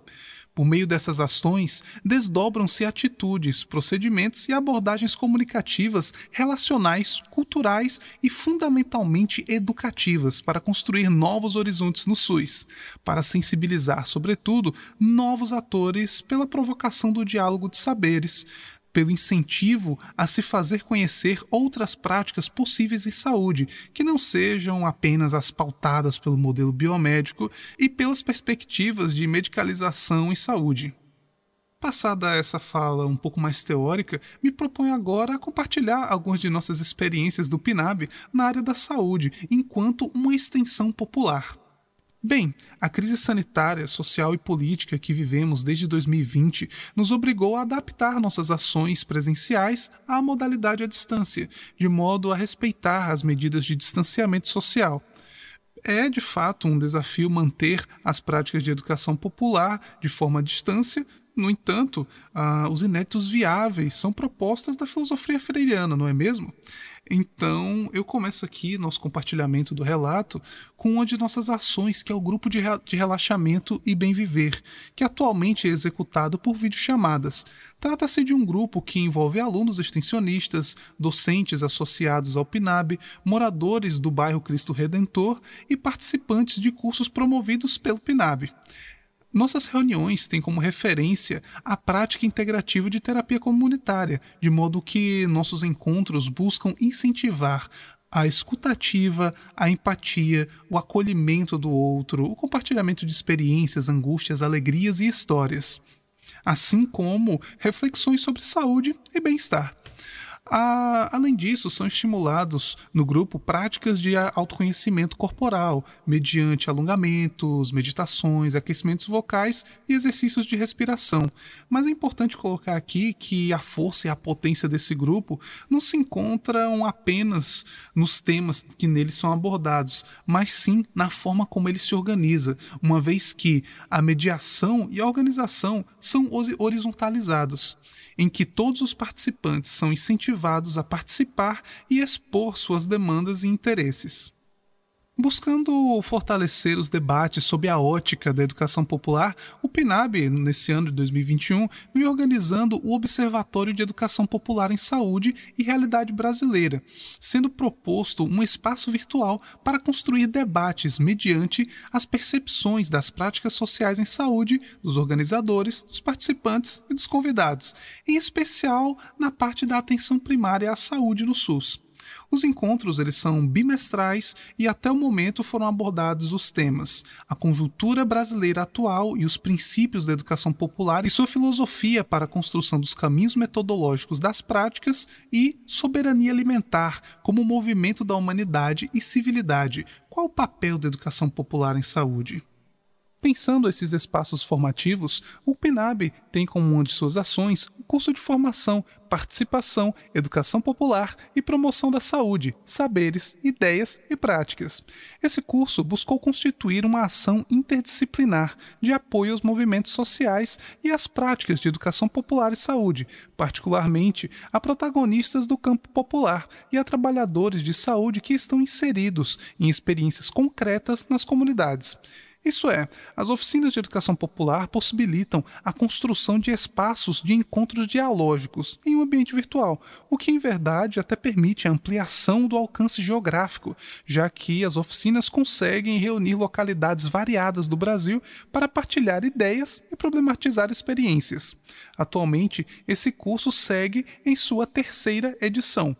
Por meio dessas ações, desdobram-se atitudes, procedimentos e abordagens comunicativas, relacionais, culturais e fundamentalmente educativas para construir novos horizontes no SUS, para sensibilizar, sobretudo, novos atores pela provocação do diálogo de saberes, pelo incentivo a se fazer conhecer outras práticas possíveis em saúde, que não sejam apenas as pautadas pelo modelo biomédico e pelas perspectivas de medicalização em saúde. Passada essa fala um pouco mais teórica, me proponho agora a compartilhar algumas de nossas experiências do PNAB na área da saúde, enquanto uma extensão popular. Bem, a crise sanitária, social e política que vivemos desde 2020 nos obrigou a adaptar nossas ações presenciais à modalidade à distância, de modo a respeitar as medidas de distanciamento social. É, de fato, um desafio manter as práticas de educação popular de forma à distância, no entanto, ah, os inéditos viáveis são propostas da filosofia freiriana, não é mesmo? Então, eu começo aqui nosso compartilhamento do relato com uma de nossas ações, que é o grupo de, de relaxamento e bem viver, que atualmente é executado por videochamadas. Trata-se de um grupo que envolve alunos extensionistas, docentes associados ao PNAB, moradores do bairro Cristo Redentor e participantes de cursos promovidos pelo PNAB. Nossas reuniões têm como referência a prática integrativa de terapia comunitária, de modo que nossos encontros buscam incentivar a escutativa, a empatia, o acolhimento do outro, o compartilhamento de experiências, angústias, alegrias e histórias, assim como reflexões sobre saúde e bem-estar. A, além disso, são estimulados no grupo práticas de autoconhecimento corporal, mediante alongamentos, meditações, aquecimentos vocais e exercícios de respiração. Mas é importante colocar aqui que a força e a potência desse grupo não se encontram apenas nos temas que neles são abordados, mas sim na forma como ele se organiza, uma vez que a mediação e a organização são horizontalizados em que todos os participantes são incentivados a participar e expor suas demandas e interesses. Buscando fortalecer os debates sobre a ótica da educação popular, o PNAB, nesse ano de 2021, vem organizando o Observatório de Educação Popular em Saúde e Realidade Brasileira, sendo proposto um espaço virtual para construir debates mediante as percepções das práticas sociais em saúde dos organizadores, dos participantes e dos convidados, em especial na parte da atenção primária à saúde no SUS. Os encontros eles são bimestrais e até o momento foram abordados os temas: a conjuntura brasileira atual e os princípios da educação popular e sua filosofia para a construção dos caminhos metodológicos das práticas e soberania alimentar como movimento da humanidade e civilidade. Qual o papel da educação popular em saúde? Pensando esses espaços formativos, o PNAB tem como uma de suas ações o curso de formação, participação, educação popular e promoção da saúde, saberes, ideias e práticas. Esse curso buscou constituir uma ação interdisciplinar de apoio aos movimentos sociais e às práticas de educação popular e saúde, particularmente a protagonistas do campo popular e a trabalhadores de saúde que estão inseridos em experiências concretas nas comunidades. Isso é, as oficinas de educação popular possibilitam a construção de espaços de encontros dialógicos em um ambiente virtual, o que em verdade até permite a ampliação do alcance geográfico, já que as oficinas conseguem reunir localidades variadas do Brasil para partilhar ideias e problematizar experiências. Atualmente, esse curso segue em sua terceira edição.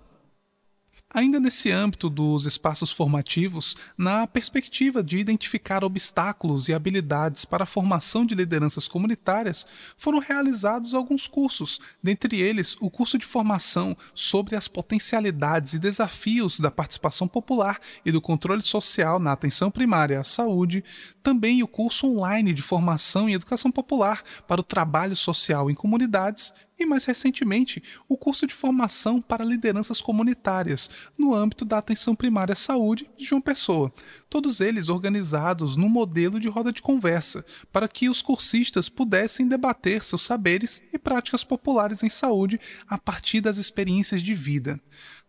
Ainda nesse âmbito dos espaços formativos, na perspectiva de identificar obstáculos e habilidades para a formação de lideranças comunitárias, foram realizados alguns cursos, dentre eles o curso de formação sobre as potencialidades e desafios da participação popular e do controle social na atenção primária à saúde, também o curso online de formação em educação popular para o trabalho social em comunidades e, mais recentemente, o curso de formação para lideranças comunitárias no âmbito da atenção primária à saúde de João Pessoa, todos eles organizados num modelo de roda de conversa, para que os cursistas pudessem debater seus saberes e práticas populares em saúde a partir das experiências de vida.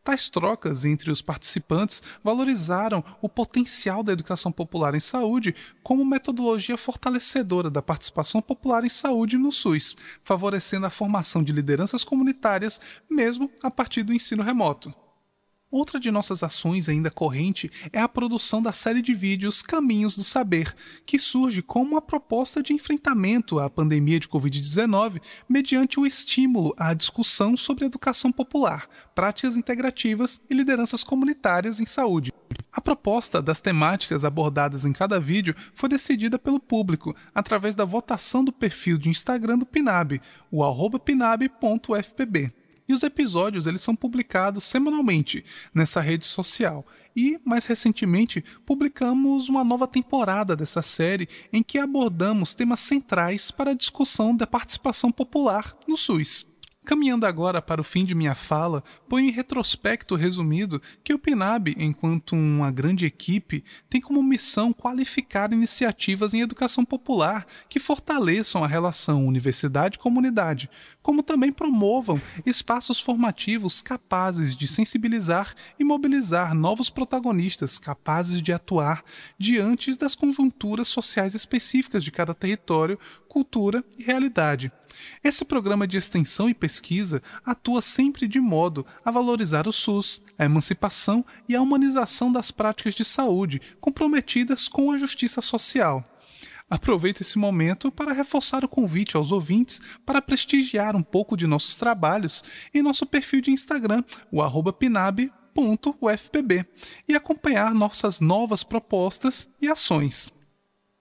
Tais trocas entre os participantes valorizaram o potencial da educação popular em saúde como metodologia fortalecedora da participação popular em saúde no SUS, favorecendo a formação de lideranças comunitárias mesmo a partir do ensino remoto. Outra de nossas ações ainda corrente é a produção da série de vídeos Caminhos do Saber, que surge como uma proposta de enfrentamento à pandemia de Covid-19 mediante o estímulo à discussão sobre educação popular, práticas integrativas e lideranças comunitárias em saúde. A proposta das temáticas abordadas em cada vídeo foi decidida pelo público através da votação do perfil de Instagram do Pinab, o pinab.fpb e os episódios eles são publicados semanalmente nessa rede social. E, mais recentemente, publicamos uma nova temporada dessa série em que abordamos temas centrais para a discussão da participação popular no SUS. Caminhando agora para o fim de minha fala, ponho em retrospecto resumido que o PNAB, enquanto uma grande equipe, tem como missão qualificar iniciativas em educação popular que fortaleçam a relação universidade-comunidade, como também promovam espaços formativos capazes de sensibilizar e mobilizar novos protagonistas capazes de atuar diante das conjunturas sociais específicas de cada território, cultura e realidade. Esse programa de extensão e pesquisa atua sempre de modo a valorizar o SUS, a emancipação e a humanização das práticas de saúde comprometidas com a justiça social. Aproveito esse momento para reforçar o convite aos ouvintes para prestigiar um pouco de nossos trabalhos em nosso perfil de Instagram, o arroba e acompanhar nossas novas propostas e ações.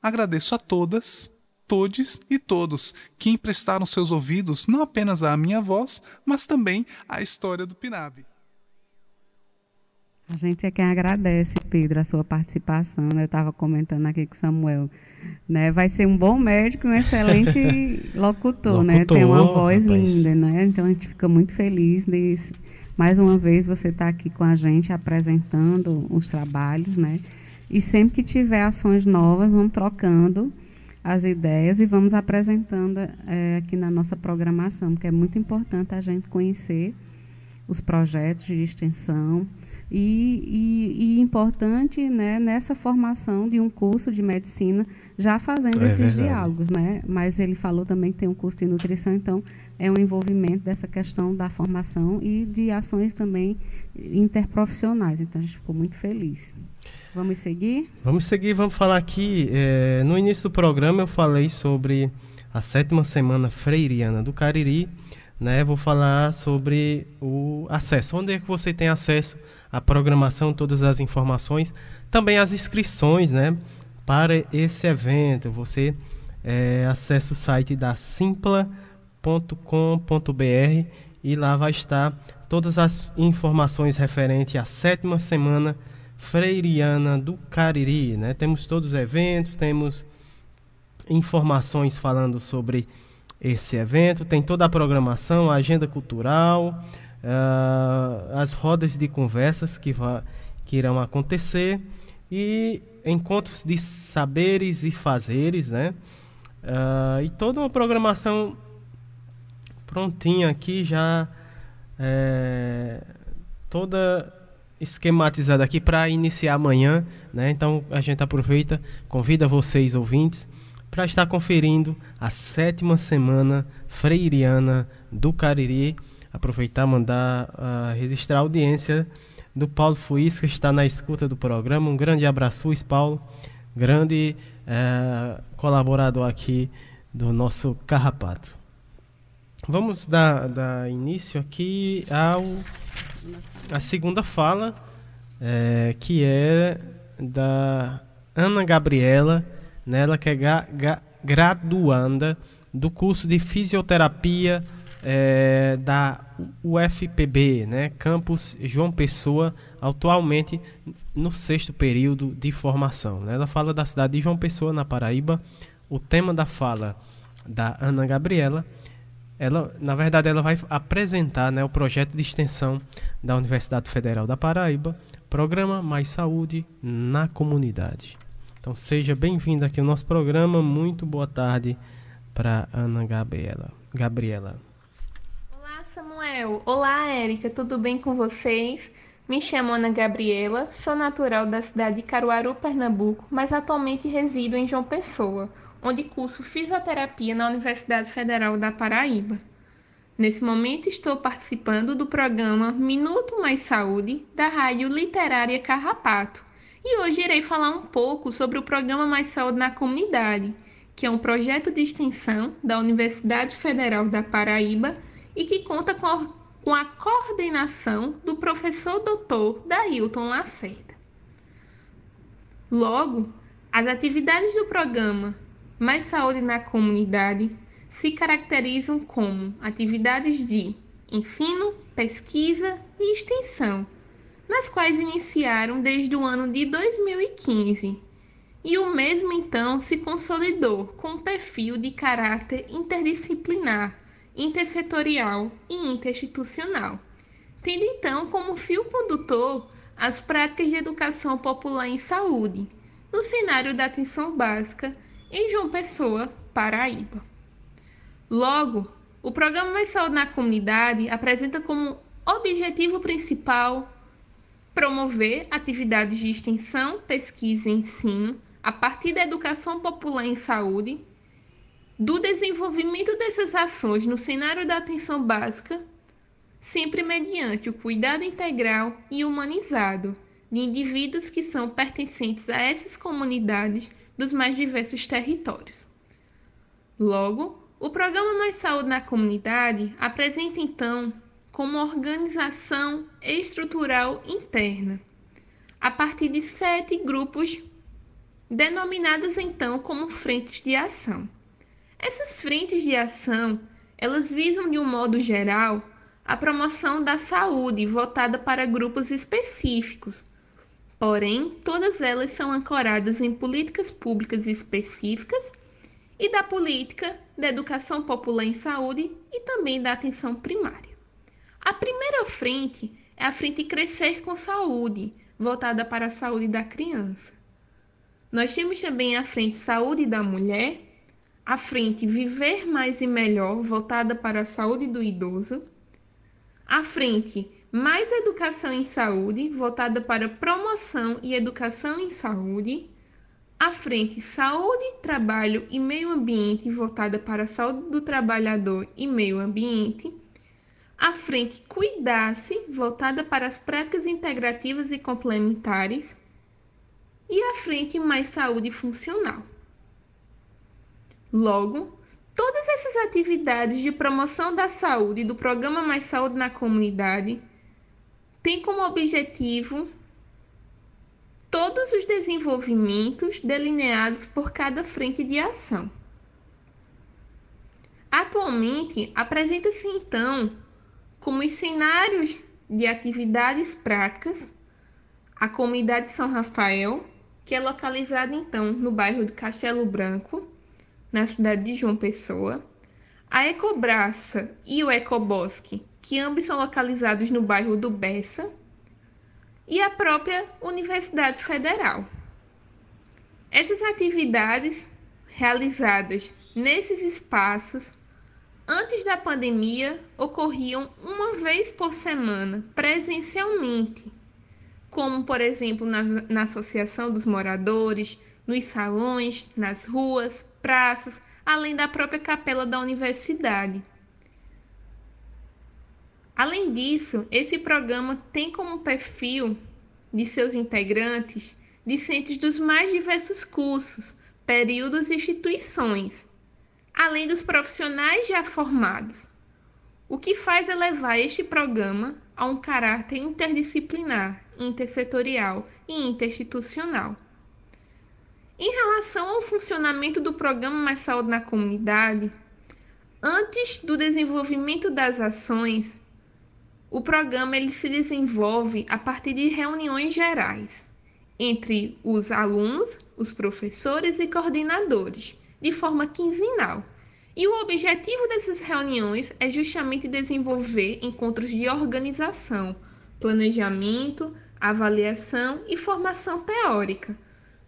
Agradeço a todas todes e todos que emprestaram seus ouvidos não apenas à minha voz, mas também à história do Pinab. A gente é quem agradece, Pedro, a sua participação. Eu estava comentando aqui com Samuel. Né? Vai ser um bom médico e um excelente locutor, locutor né? Tem uma voz rapaz. linda, né? Então a gente fica muito feliz de mais uma vez você estar tá aqui com a gente apresentando os trabalhos, né? E sempre que tiver ações novas, vamos trocando as ideias e vamos apresentando é, aqui na nossa programação, porque é muito importante a gente conhecer os projetos de extensão, E, e, e, importante né, nessa formação de um curso de medicina, já fazendo é esses verdade. diálogos. Né? Mas ele falou também que tem um curso de nutrição, então é um envolvimento dessa questão da formação e de ações também interprofissionais. Então a gente ficou muito feliz. Vamos seguir? Vamos seguir, vamos falar aqui. É, no início do programa eu falei sobre a sétima semana freiriana do Cariri. Né, vou falar sobre o acesso. Onde é que você tem acesso a programação, todas as informações, também as inscrições, né? Para esse evento, você é, acessa o site da simpla.com.br e lá vai estar todas as informações referentes à sétima semana freiriana do Cariri, né? Temos todos os eventos, temos informações falando sobre esse evento, tem toda a programação, a agenda cultural, uh, as rodas de conversas que, que irão acontecer e encontros de saberes e fazeres, né? Uh, e toda uma programação prontinha aqui já é, toda esquematizada aqui para iniciar amanhã, né? Então a gente aproveita, convida vocês ouvintes para estar conferindo a sétima semana freiriana do Cariri aproveitar mandar uh, registrar a audiência do Paulo Fuisca, que está na escuta do programa. Um grande abraço, Paulo, grande uh, colaborador aqui do nosso Carrapato. Vamos dar, dar início aqui ao a segunda fala, é, que é da Ana Gabriela, nela que é ga, ga, graduanda do curso de fisioterapia é, da UFPB, né, campus João Pessoa, atualmente no sexto período de formação. Né? Ela fala da cidade de João Pessoa, na Paraíba. O tema da fala da Ana Gabriela, ela, na verdade, ela vai apresentar né, o projeto de extensão da Universidade Federal da Paraíba, Programa Mais Saúde na Comunidade. Então, seja bem-vinda aqui ao nosso programa. Muito boa tarde para Ana Gabriela. Gabriela. Samuel. Olá, Érica, tudo bem com vocês? Me chamo Ana Gabriela, sou natural da cidade de Caruaru, Pernambuco, mas atualmente resido em João Pessoa, onde curso fisioterapia na Universidade Federal da Paraíba. Nesse momento estou participando do programa Minuto Mais Saúde da Rádio Literária Carrapato. E hoje irei falar um pouco sobre o programa Mais Saúde na Comunidade, que é um projeto de extensão da Universidade Federal da Paraíba e que conta com a, com a coordenação do professor doutor Dailton Lacerda. Logo, as atividades do programa Mais Saúde na Comunidade se caracterizam como atividades de ensino, pesquisa e extensão, nas quais iniciaram desde o ano de 2015. E o mesmo então se consolidou com um perfil de caráter interdisciplinar intersetorial e interinstitucional, tendo então como fio condutor as práticas de educação popular em saúde, no cenário da atenção básica em João Pessoa, Paraíba. Logo, o programa Mais Saúde na Comunidade apresenta como objetivo principal promover atividades de extensão, pesquisa e ensino a partir da educação popular em saúde do desenvolvimento dessas ações no cenário da atenção básica, sempre mediante o cuidado integral e humanizado de indivíduos que são pertencentes a essas comunidades dos mais diversos territórios. Logo, o programa Mais Saúde na Comunidade apresenta então como organização estrutural interna, a partir de sete grupos denominados então como frentes de ação. Essas frentes de ação, elas visam de um modo geral a promoção da saúde voltada para grupos específicos. Porém, todas elas são ancoradas em políticas públicas específicas e da política da educação popular em saúde e também da atenção primária. A primeira frente é a frente Crescer com Saúde, voltada para a saúde da criança. Nós temos também a frente Saúde da Mulher, à frente Viver Mais e Melhor, voltada para a saúde do idoso, à frente mais educação em saúde, voltada para promoção e educação em saúde. A frente Saúde, Trabalho e Meio Ambiente, voltada para a saúde do trabalhador e meio ambiente. A frente Cuidar-se, voltada para as práticas integrativas e complementares. E a frente Mais Saúde Funcional. Logo, todas essas atividades de promoção da saúde do programa Mais Saúde na Comunidade têm como objetivo todos os desenvolvimentos delineados por cada frente de ação. Atualmente, apresenta-se então como os cenários de atividades práticas a comunidade São Rafael, que é localizada então no bairro do Castelo Branco, na cidade de João Pessoa, a Ecobraça e o Ecobosque, que ambos são localizados no bairro do Bessa, e a própria Universidade Federal. Essas atividades realizadas nesses espaços antes da pandemia ocorriam uma vez por semana presencialmente, como por exemplo na, na Associação dos Moradores, nos salões, nas ruas, praças, além da própria capela da universidade. Além disso, esse programa tem como perfil de seus integrantes discentes dos mais diversos cursos, períodos e instituições, além dos profissionais já formados, o que faz elevar este programa a um caráter interdisciplinar, intersetorial e interinstitucional. Em relação ao funcionamento do programa Mais Saúde na Comunidade, antes do desenvolvimento das ações, o programa ele se desenvolve a partir de reuniões gerais entre os alunos, os professores e coordenadores, de forma quinzenal. E o objetivo dessas reuniões é justamente desenvolver encontros de organização, planejamento, avaliação e formação teórica,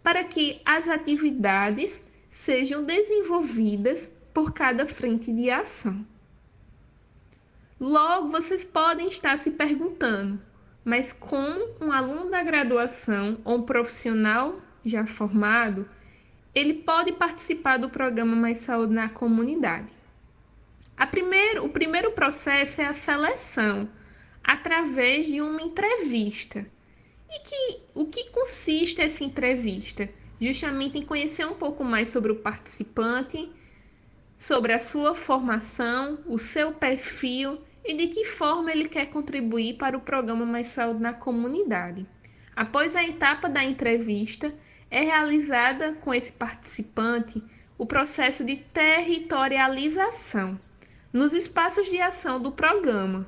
para que as atividades sejam desenvolvidas por cada frente de ação. Logo, vocês podem estar se perguntando, mas como um aluno da graduação ou um profissional já formado, ele pode participar do programa Mais Saúde na Comunidade? Primeiro, o primeiro processo é a seleção, através de uma entrevista. E que, o que consiste essa entrevista? Justamente em conhecer um pouco mais sobre o participante, sobre a sua formação, o seu perfil e de que forma ele quer contribuir para o programa Mais Saúde na Comunidade. Após a etapa da entrevista, é realizada com esse participante o processo de territorialização nos espaços de ação do programa,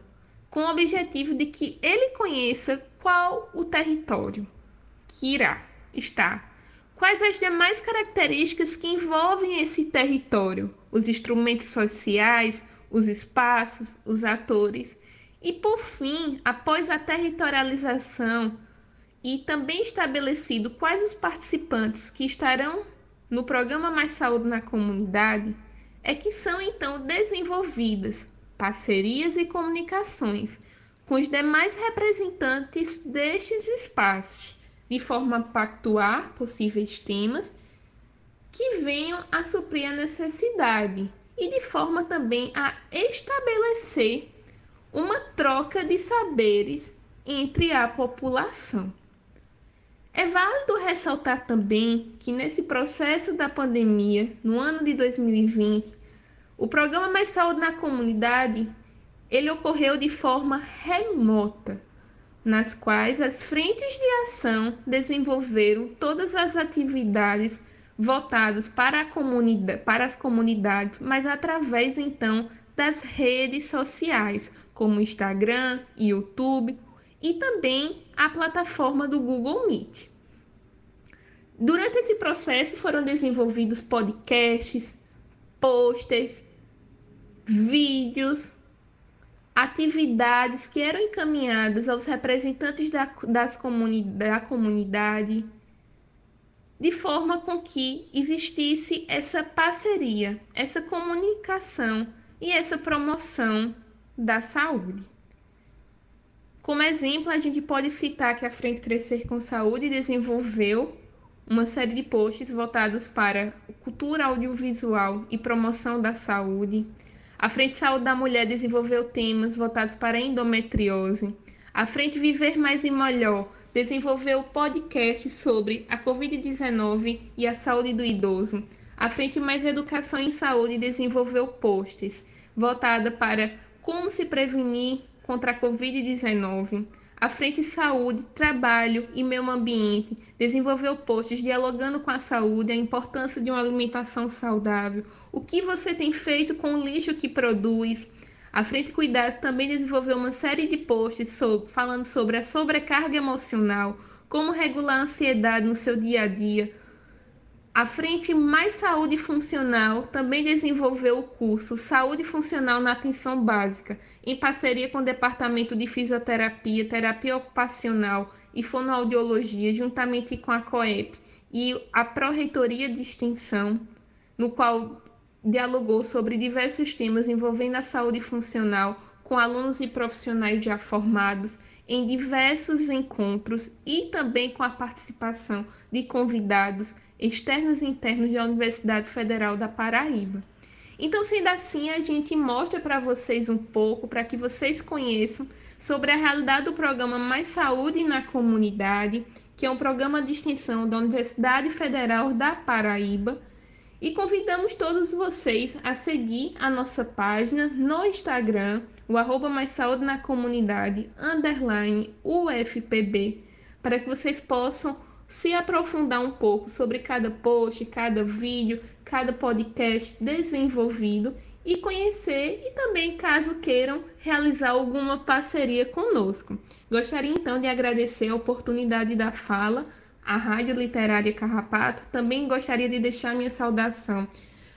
com o objetivo de que ele conheça qual o território que irá estar, quais as demais características que envolvem esse território, os instrumentos sociais, os espaços, os atores. E por fim, após a territorialização e também estabelecido quais os participantes que estarão no programa Mais Saúde na Comunidade, é que são então desenvolvidas parcerias e comunicações com os demais representantes destes espaços, de forma a pactuar possíveis temas que venham a suprir a necessidade e de forma também a estabelecer uma troca de saberes entre a população. É válido ressaltar também que nesse processo da pandemia, no ano de 2020, o programa Mais Saúde na Comunidade, ele ocorreu de forma remota, nas quais as frentes de ação desenvolveram todas as atividades voltados para, para as comunidades, mas através então das redes sociais, como Instagram, YouTube e também a plataforma do Google Meet. Durante esse processo foram desenvolvidos podcasts, posters, vídeos, atividades que eram encaminhadas aos representantes da, das comuni da comunidade, de forma com que existisse essa parceria, essa comunicação e essa promoção da saúde. Como exemplo, a gente pode citar que a Frente Crescer com Saúde desenvolveu uma série de posts voltados para cultura audiovisual e promoção da saúde. A Frente Saúde da Mulher desenvolveu temas voltados para a endometriose. A Frente Viver Mais e Melhor desenvolveu podcast sobre a Covid-19 e a saúde do idoso. A Frente Mais Educação em Saúde desenvolveu posts voltada para como se prevenir contra a Covid-19. A Frente Saúde, Trabalho e Meio Ambiente desenvolveu posts dialogando com a saúde, a importância de uma alimentação saudável, o que você tem feito com o lixo que produz, a Frente Cuidados também desenvolveu uma série de posts sobre, falando sobre a sobrecarga emocional, como regular a ansiedade no seu dia a dia. A Frente Mais Saúde Funcional também desenvolveu o curso Saúde Funcional na Atenção Básica, em parceria com o Departamento de Fisioterapia, Terapia Ocupacional e Fonoaudiologia, juntamente com a COEP e a Pró-Reitoria de Extensão, no qual dialogou sobre diversos temas envolvendo a saúde funcional com alunos e profissionais já formados em diversos encontros e também com a participação de convidados externos e internos da Universidade Federal da Paraíba. Então, sendo assim, a gente mostra para vocês um pouco, para que vocês conheçam sobre a realidade do programa Mais Saúde na Comunidade, que é um programa de extensão da Universidade Federal da Paraíba e convidamos todos vocês a seguir a nossa página no Instagram, o arroba mais saúde na comunidade, underline UFPB, para que vocês possam se aprofundar um pouco sobre cada post, cada vídeo, cada podcast desenvolvido e conhecer e também, caso queiram, realizar alguma parceria conosco. Gostaria então de agradecer a oportunidade da fala a Rádio Literária Carrapato, também gostaria de deixar minha saudação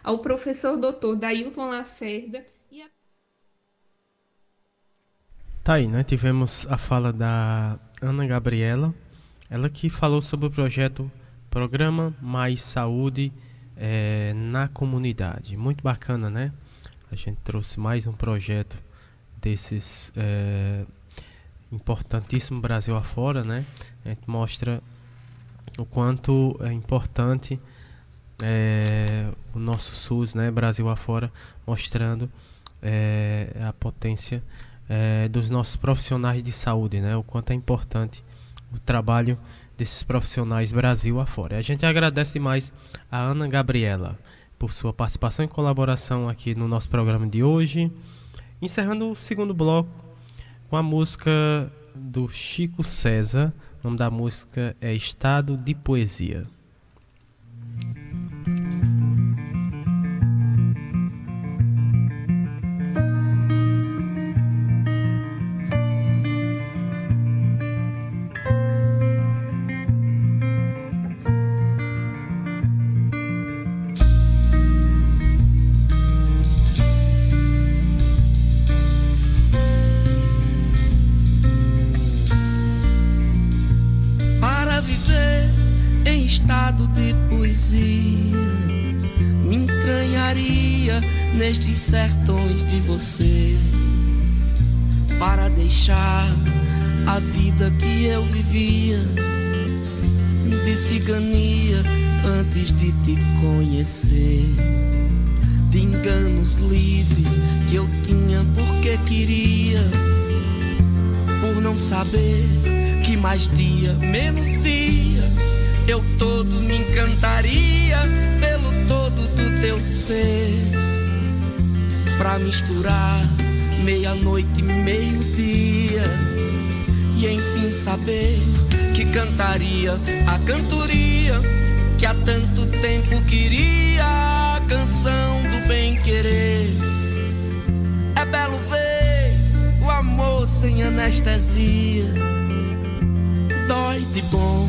ao professor doutor Dailton Lacerda e a... Tá aí, né? Tivemos a fala da Ana Gabriela, ela que falou sobre o projeto Programa Mais Saúde é, na Comunidade. Muito bacana, né? A gente trouxe mais um projeto desses é, importantíssimo Brasil afora, né? A gente mostra o quanto é importante é, o nosso SUS, né, Brasil afora, mostrando é, a potência é, dos nossos profissionais de saúde, né, o quanto é importante o trabalho desses profissionais Brasil afora. A gente agradece demais a Ana Gabriela por sua participação e colaboração aqui no nosso programa de hoje. Encerrando o segundo bloco com a música do Chico César. O nome da música é Estado de Poesia. Nestes sertões de você. Para deixar a vida que eu vivia. De cigania antes de te conhecer, de enganos livres que eu tinha porque queria, por não saber que mais dia, menos dia, eu todo me encantaria pelo todo do teu ser. Pra misturar meia-noite e meio-dia. E enfim saber que cantaria a cantoria que há tanto tempo queria. A canção do bem querer. É belo vez o amor sem anestesia, dói de bom,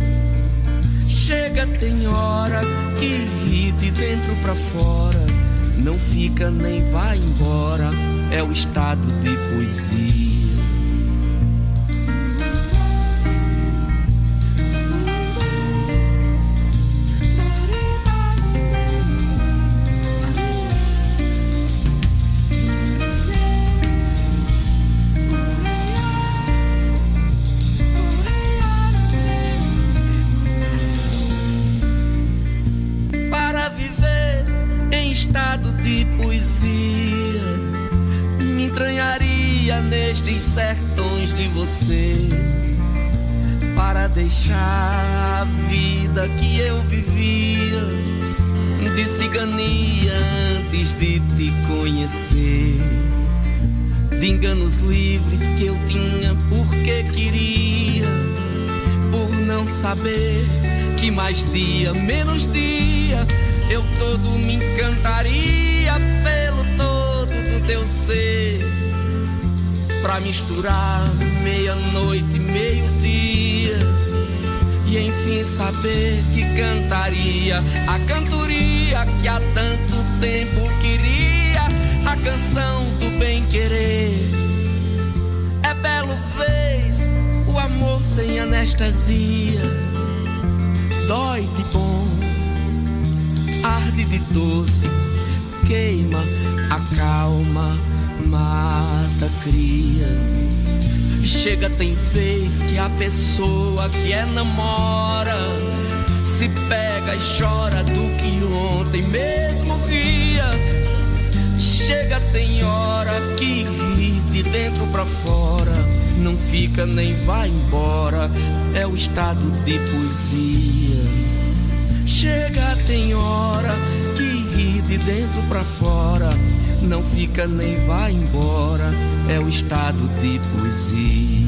Chega, tem hora que ri de dentro pra fora, não fica nem vai embora, é o estado de poesia. Dia, menos dia, eu todo me encantaria pelo todo do teu ser pra misturar meia-noite e meio-dia. E enfim saber que cantaria a cantoria que há tanto tempo queria, a canção do bem-querer. É belo vez o amor sem anestesia, dói de bom, arde de doce, queima, acalma mata, cria. Chega, tem vez que a pessoa que é namora se pega e chora do que ontem mesmo ria. Chega, tem hora que ri de dentro pra fora, não fica nem vai embora, é o estado de poesia. Chega, tem hora que ri de dentro pra fora não fica nem vai embora, é o estado de poesia.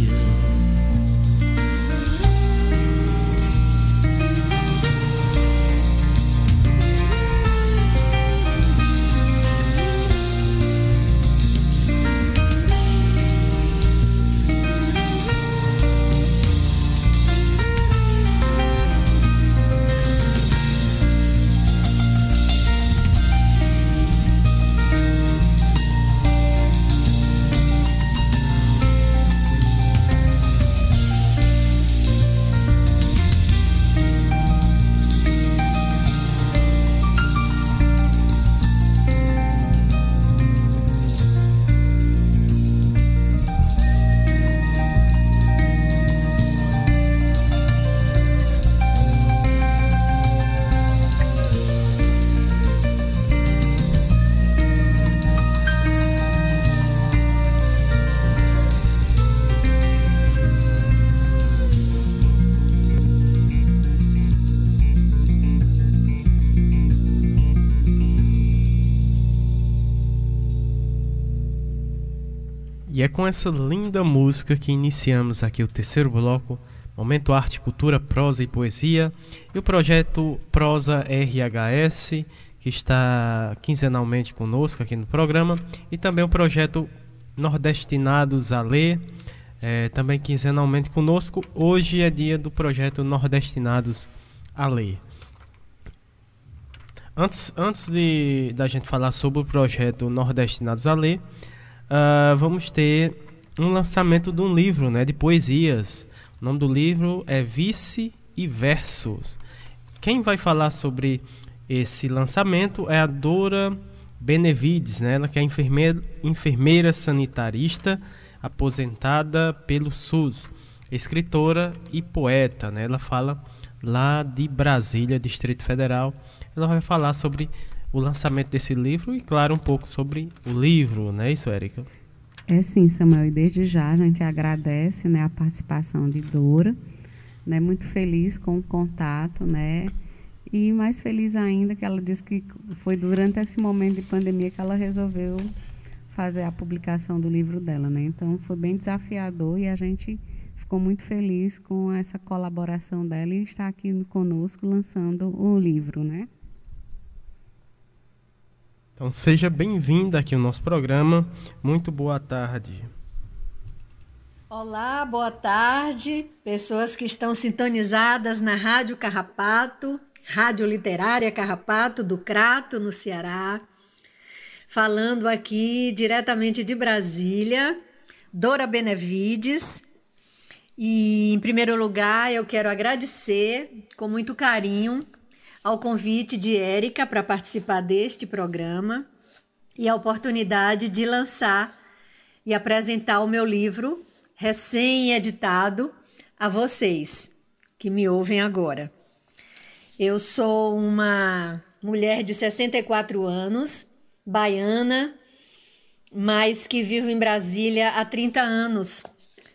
É com essa linda música que iniciamos aqui o terceiro bloco, Momento Arte, Cultura, Prosa e Poesia, e o projeto Prosa RHS, que está quinzenalmente conosco aqui no programa, e também o projeto Nordestinados a Ler, é, também quinzenalmente conosco. Hoje é dia do projeto Nordestinados a Ler. Antes, antes de da gente falar sobre o projeto Nordestinados a Ler, uh, vamos ter um lançamento de um livro né, de poesias. O nome do livro é Vice e Versos. Quem vai falar sobre esse lançamento é a Dora Benevides, né? ela que é enfermeira, enfermeira sanitarista aposentada pelo SUS, escritora e poeta. Né? Ela fala lá de Brasília, Distrito Federal. Ela vai falar sobre o lançamento desse livro e, claro, um pouco sobre o livro, não é isso, Érica? É sim, Samuel, e desde já a gente agradece né, a participação de Dora, né, muito feliz com o contato, né, e mais feliz ainda que ela disse que foi durante esse momento de pandemia que ela resolveu fazer a publicação do livro dela, né, então foi bem desafiador e a gente ficou muito feliz com essa colaboração dela e está aqui conosco lançando o livro, né. Então seja bem-vinda aqui ao nosso programa. Muito boa tarde. Olá, boa tarde, pessoas que estão sintonizadas na Rádio Carrapato, Rádio Literária Carrapato do Crato, no Ceará. Falando aqui diretamente de Brasília, Dora Benevides. E em primeiro lugar, eu quero agradecer com muito carinho ao convite de Érica para participar deste programa e a oportunidade de lançar e apresentar o meu livro recém-editado a vocês que me ouvem agora. Eu sou uma mulher de 64 anos, baiana, mas que vivo em Brasília há 30 anos.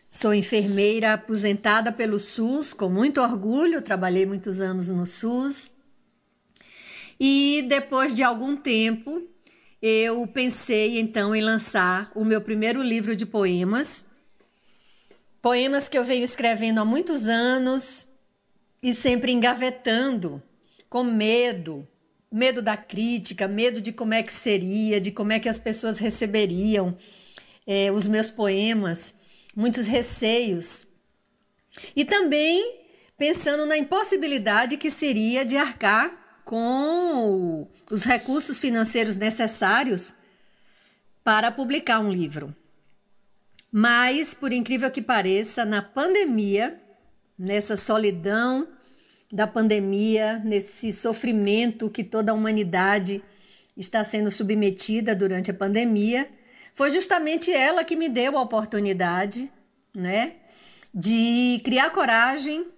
Sou enfermeira aposentada pelo SUS, com muito orgulho, trabalhei muitos anos no SUS. E depois de algum tempo, eu pensei então em lançar o meu primeiro livro de poemas, Poemas que eu venho escrevendo há muitos anos e sempre engavetando, com medo, medo da crítica, medo de como é que seria, de como é que as pessoas receberiam é, os meus poemas, muitos receios. E também pensando na impossibilidade que seria de arcar com os recursos financeiros necessários para publicar um livro. Mas, por incrível que pareça, na pandemia, nessa solidão da pandemia, nesse sofrimento que toda a humanidade está sendo submetida durante a pandemia, foi justamente ela que me deu a oportunidade, né, de criar coragem,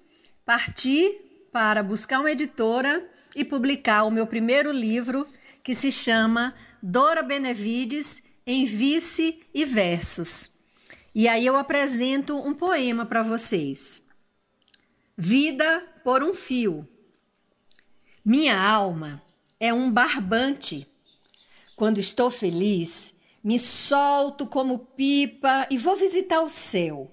partir para buscar uma editora e publicar o meu primeiro livro, que se chama Dora Benevides em Vice e Versos. E aí eu apresento um poema para vocês. Vida por um fio. Minha alma é um barbante. Quando estou feliz, me solto como pipa e vou visitar o céu.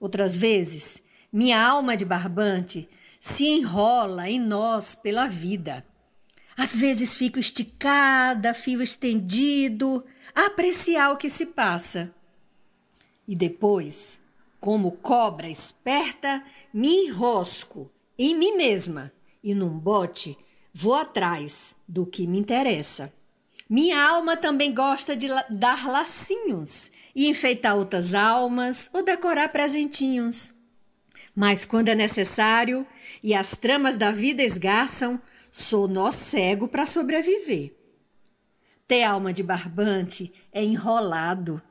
Outras vezes, minha alma de barbante se enrola em nós pela vida. Às vezes fico esticada, fio estendido, a apreciar o que se passa. E depois, como cobra esperta, me enrosco em mim mesma e num bote vou atrás do que me interessa. Minha alma também gosta de dar lacinhos e enfeitar outras almas ou decorar presentinhos. Mas quando é necessário e as tramas da vida esgarçam, sou nó cego para sobreviver. Ter alma de barbante é enrolado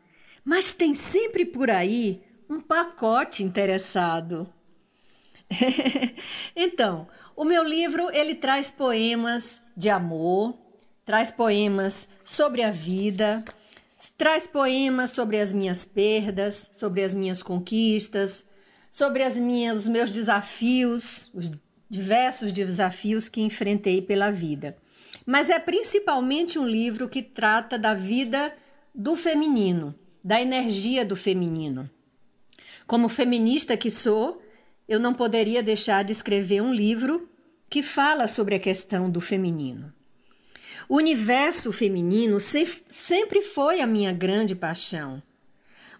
mas tem sempre por aí um pacote interessado. então, o meu livro ele traz poemas de amor, traz poemas sobre a vida, traz poemas sobre as minhas perdas, sobre as minhas conquistas, sobre as minhas, os meus desafios, os diversos desafios que enfrentei pela vida. Mas é principalmente um livro que trata da vida do feminino da energia do feminino. Como feminista que sou, eu não poderia deixar de escrever um livro que fala sobre a questão do feminino. O universo feminino sempre foi a minha grande paixão.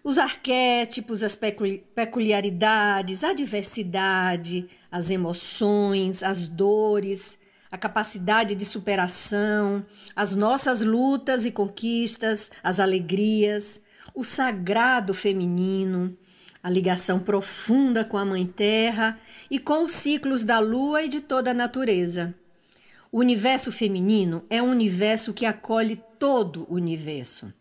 Os arquétipos, as peculiaridades, a diversidade, as emoções, as dores, a capacidade de superação, as nossas lutas e conquistas, as alegrias, o sagrado feminino, a ligação profunda com a Mãe Terra e com os ciclos da lua e de toda a natureza. O universo feminino é um universo que acolhe todo o universo.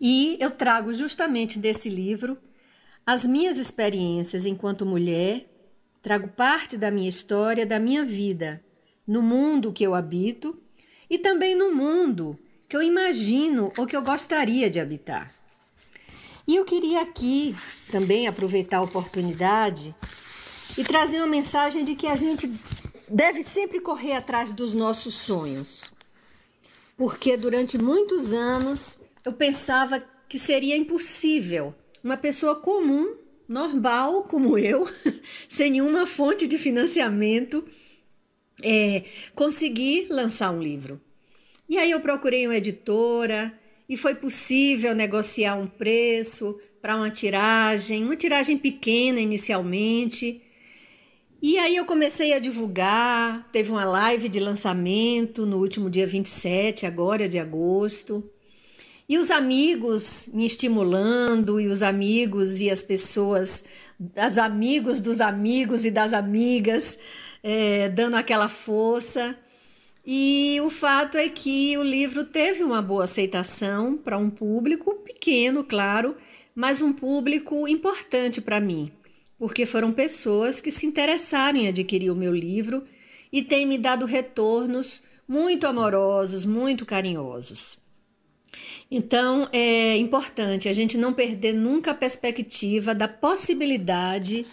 E eu trago justamente desse livro as minhas experiências enquanto mulher, trago parte da minha história, da minha vida, no mundo que eu habito e também no mundo que eu imagino ou que eu gostaria de habitar. E eu queria aqui também aproveitar a oportunidade e trazer uma mensagem de que a gente deve sempre correr atrás dos nossos sonhos. Porque durante muitos anos eu pensava que seria impossível uma pessoa comum, normal como eu, sem nenhuma fonte de financiamento, é, conseguir lançar um livro. E aí eu procurei uma editora, e foi possível negociar um preço para uma tiragem, uma tiragem pequena inicialmente. E aí eu comecei a divulgar, teve uma live de lançamento no último dia 27, agora de agosto. E os amigos me estimulando, e os amigos e as pessoas, os amigos dos amigos e das amigas, é, dando aquela força. E o fato é que o livro teve uma boa aceitação para um público pequeno, claro, mas um público importante para mim, porque foram pessoas que se interessaram em adquirir o meu livro e têm me dado retornos muito amorosos, muito carinhosos. Então é importante a gente não perder nunca a perspectiva da possibilidade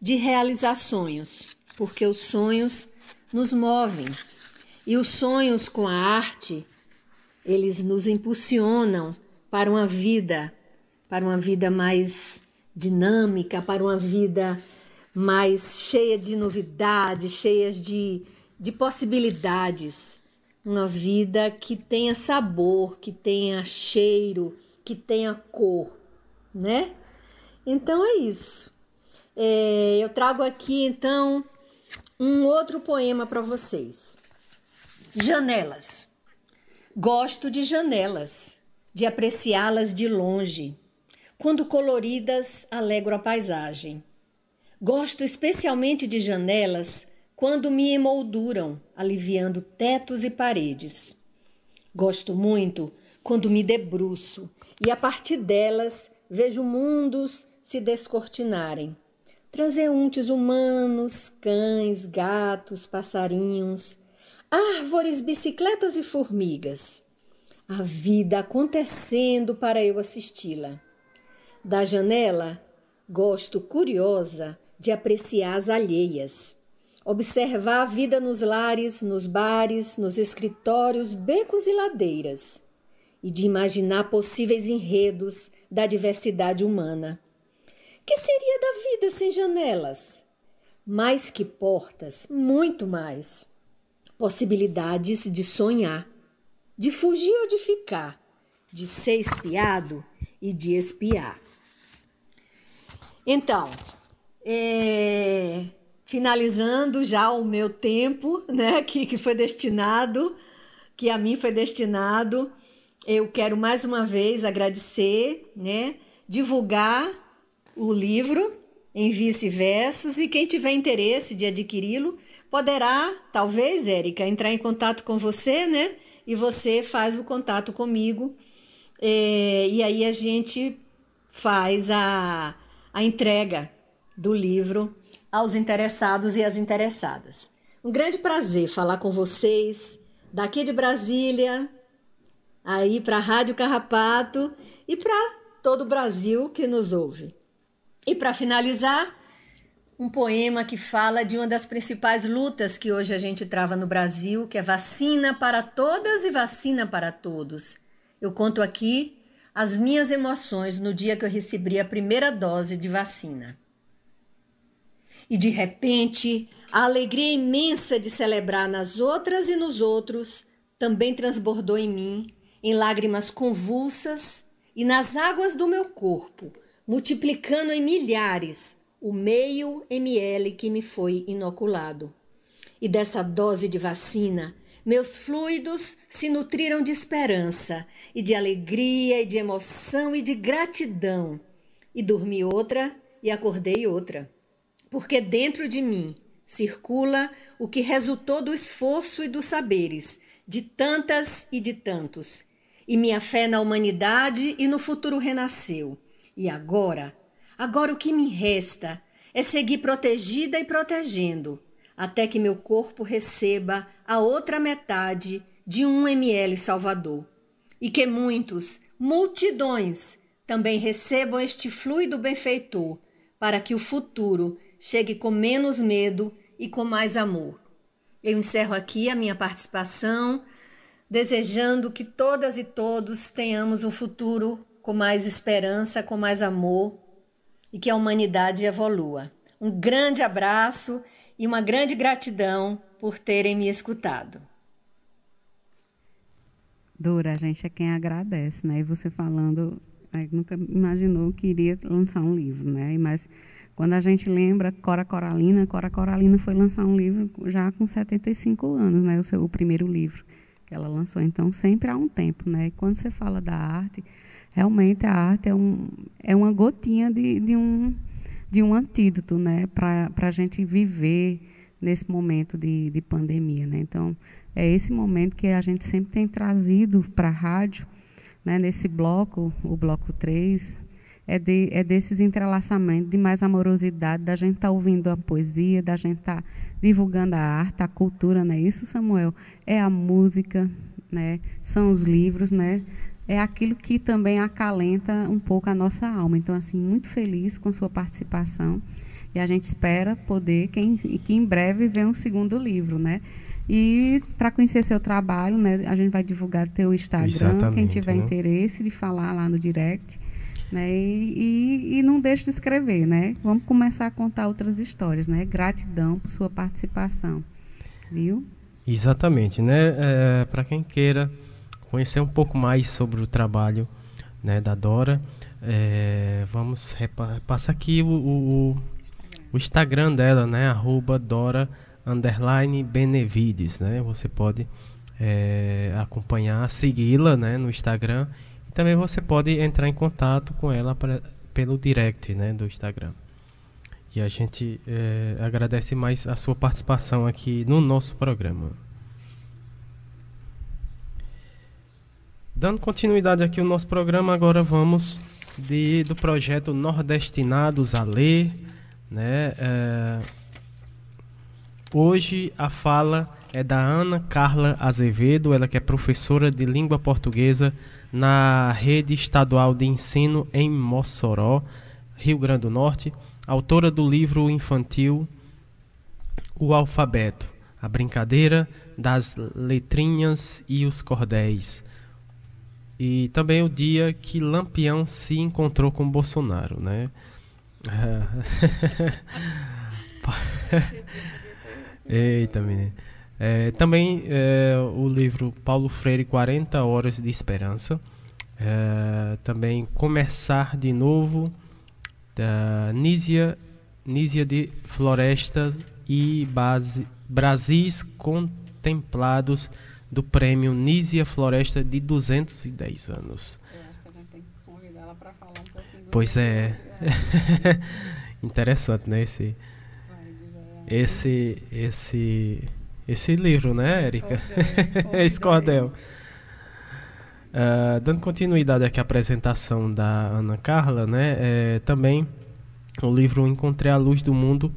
de realizar sonhos, porque os sonhos nos movem. E os sonhos com a arte eles nos impulsionam para uma vida, para uma vida mais dinâmica, para uma vida mais cheia de novidades, cheias de, de possibilidades uma vida que tenha sabor, que tenha cheiro, que tenha cor, né? Então é isso. É, eu trago aqui então um outro poema para vocês. Janelas. Gosto de janelas, de apreciá-las de longe. Quando coloridas, alegro a paisagem. Gosto especialmente de janelas quando me emolduram, aliviando tetos e paredes. Gosto muito quando me debruço e a partir delas vejo mundos se descortinarem. Transeuntes humanos, cães, gatos, passarinhos, árvores, bicicletas e formigas. A vida acontecendo para eu assisti-la. Da janela, gosto curiosa de apreciar as alheias observar a vida nos lares, nos bares, nos escritórios, becos e ladeiras, e de imaginar possíveis enredos da diversidade humana. Que seria da vida sem janelas? Mais que portas, muito mais. Possibilidades de sonhar, de fugir ou de ficar, de ser espiado e de espiar. Então, é, finalizando já o meu tempo, né, que, que foi destinado, que a mim foi destinado. Eu quero mais uma vez agradecer, né, divulgar o livro em vice-versos e quem tiver interesse de adquiri-lo poderá, talvez, Érica, entrar em contato com você, né? E você faz o contato comigo. É, e aí a gente faz a, a entrega do livro aos interessados e às interessadas. Um grande prazer falar com vocês daqui de Brasília, aí para a Rádio Carrapato e para todo o Brasil que nos ouve. E para finalizar, um poema que fala de uma das principais lutas que hoje a gente trava no Brasil, que é vacina para todas e vacina para todos. Eu conto aqui as minhas emoções no dia que eu recebi a primeira dose de vacina. E de repente, a alegria imensa de celebrar nas outras e nos outros também transbordou em mim, em lágrimas convulsas e nas águas do meu corpo, multiplicando em milhares o meio ml que me foi inoculado. E dessa dose de vacina, meus fluidos se nutriram de esperança e de alegria e de emoção e de gratidão. E dormi outra e acordei outra porque dentro de mim circula o que resultou do esforço e dos saberes de tantas e de tantos. E minha fé na humanidade e no futuro renasceu. E agora, agora o que me resta é seguir protegida e protegendo, até que meu corpo receba a outra metade de um ml Salvador. E que muitos, multidões, também recebam este fluido benfeitor, para que o futuro chegue com menos medo e com mais amor. Eu encerro aqui a minha participação, desejando que todas e todos tenhamos um futuro com mais esperança, com mais amor e que a humanidade evolua. Um grande abraço e uma grande gratidão por terem me escutado. Dora, a gente é quem agradece, né? E você falando nunca imaginou que iria lançar um livro, né? Mas quando a gente lembra Cora Coralina, Cora Coralina foi lançar um livro já com 75 anos, né? O seu o primeiro livro que ela lançou. Então sempre há um tempo, né? E quando você fala da arte, realmente a arte é, um, é uma gotinha de, de um de um antídoto, né? Para a gente viver nesse momento de, de pandemia, né? Então é esse momento que a gente sempre tem trazido para a rádio, né, nesse bloco, o bloco 3, é, de, é desses entrelaçamentos, de mais amorosidade, da gente estar tá ouvindo a poesia, da gente estar tá divulgando a arte, a cultura, não é isso, Samuel? É a música, né? são os livros, né? é aquilo que também acalenta um pouco a nossa alma. Então, assim, muito feliz com sua participação e a gente espera poder que em, que em breve venha um segundo livro, né? E para conhecer seu trabalho, né, a gente vai divulgar teu Instagram, Exatamente, quem tiver né? interesse de falar lá no direct. Né, e, e, e, não deixe de escrever, né? Vamos começar a contar outras histórias, né? Gratidão por sua participação, viu? Exatamente, né? É, para quem queira conhecer um pouco mais sobre o trabalho né, da Dora, é, vamos passar aqui o, o, o, Instagram dela, né? Arroba Dora underline Benevides, né? Você pode é, acompanhar, segui-la, né, no Instagram também você pode entrar em contato com ela pra, pelo direct, né, do Instagram. E a gente é, agradece mais a sua participação aqui no nosso programa. Dando continuidade aqui ao nosso programa, agora vamos de, do projeto Nordestinados a Ler, né? É, Hoje a fala é da Ana Carla Azevedo, ela que é professora de língua portuguesa na Rede Estadual de Ensino em Mossoró, Rio Grande do Norte, autora do livro infantil O Alfabeto, a brincadeira das letrinhas e os cordéis. E também o dia que Lampião se encontrou com Bolsonaro, né? Eita, menino. É, também é, o livro Paulo Freire 40 Horas de Esperança. É, também Começar de Novo, da Nízia, Nízia de Florestas e base, Brasis Contemplados do prêmio Nízia Floresta de 210 anos. Eu acho que a gente tem que convidar ela para falar um pouquinho. Pois é. Interessante, né? Esse, esse esse esse livro, né, Érica? Esse cordel. Uh, dando continuidade aqui à apresentação da Ana Carla, né, é, também o livro Encontrei a Luz do Mundo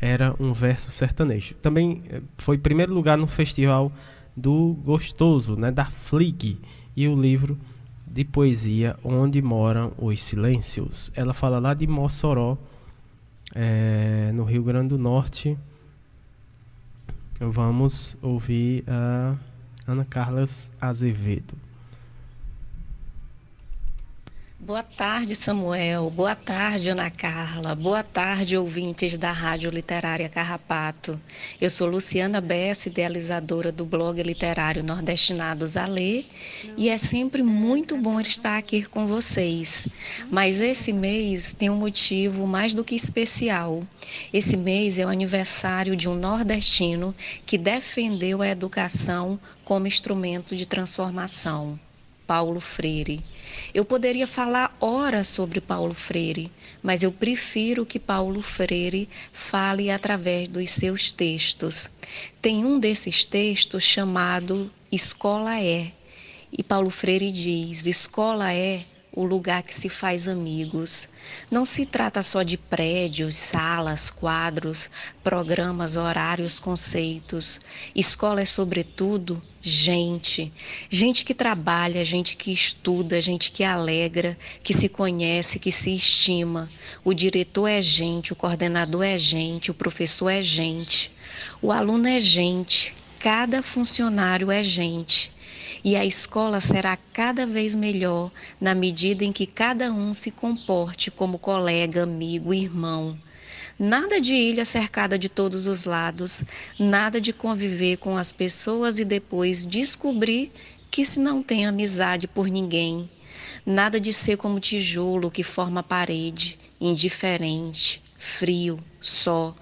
era um verso sertanejo. Também eh, foi primeiro lugar no festival do Gostoso, né, da Flig, e o livro de poesia Onde Moram os Silêncios. Ela fala lá de Mossoró, é, no Rio Grande do Norte. Vamos ouvir a Ana Carlas Azevedo. Boa tarde, Samuel. Boa tarde, Ana Carla. Boa tarde, ouvintes da Rádio Literária Carrapato. Eu sou Luciana Bessa, idealizadora do blog literário Nordestinados a Ler, e é sempre muito bom estar aqui com vocês. Mas esse mês tem um motivo mais do que especial. Esse mês é o aniversário de um nordestino que defendeu a educação como instrumento de transformação. Paulo Freire. Eu poderia falar horas sobre Paulo Freire, mas eu prefiro que Paulo Freire fale através dos seus textos. Tem um desses textos chamado Escola é. E Paulo Freire diz: Escola é o lugar que se faz amigos. Não se trata só de prédios, salas, quadros, programas, horários, conceitos. Escola é, sobretudo, gente. Gente que trabalha, gente que estuda, gente que alegra, que se conhece, que se estima. O diretor é gente, o coordenador é gente, o professor é gente. O aluno é gente, cada funcionário é gente e a escola será cada vez melhor na medida em que cada um se comporte como colega, amigo, irmão. Nada de ilha cercada de todos os lados, nada de conviver com as pessoas e depois descobrir que se não tem amizade por ninguém. Nada de ser como tijolo que forma parede, indiferente, frio, só.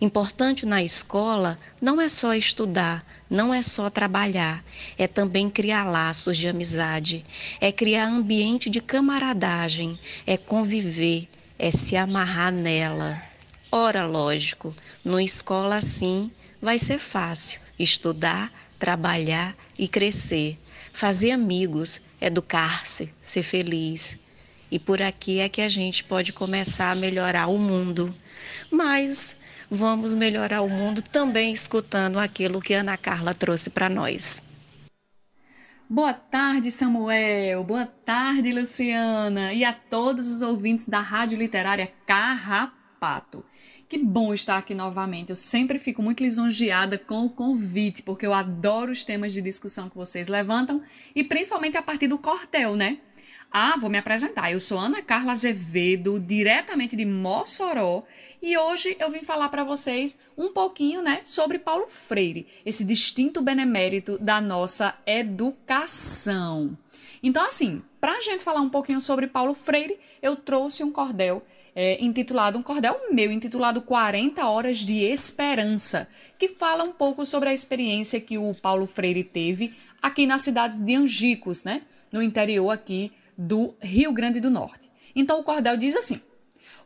Importante na escola não é só estudar, não é só trabalhar, é também criar laços de amizade, é criar ambiente de camaradagem, é conviver, é se amarrar nela. Ora, lógico, numa escola assim vai ser fácil estudar, trabalhar e crescer, fazer amigos, educar-se, ser feliz. E por aqui é que a gente pode começar a melhorar o mundo. Mas vamos melhorar o mundo também escutando aquilo que Ana Carla trouxe para nós. Boa tarde, Samuel. Boa tarde, Luciana. E a todos os ouvintes da Rádio Literária Carrapato. Que bom estar aqui novamente. Eu sempre fico muito lisonjeada com o convite, porque eu adoro os temas de discussão que vocês levantam e principalmente a partir do cortel, né? Ah, vou me apresentar. Eu sou Ana Carla Azevedo, diretamente de Mossoró, e hoje eu vim falar para vocês um pouquinho, né, sobre Paulo Freire, esse distinto benemérito da nossa educação. Então, assim, para a gente falar um pouquinho sobre Paulo Freire, eu trouxe um cordel é, intitulado, um cordel meu, intitulado 40 Horas de Esperança, que fala um pouco sobre a experiência que o Paulo Freire teve aqui na cidade de Angicos, né? No interior aqui do Rio Grande do Norte. Então o cordel diz assim: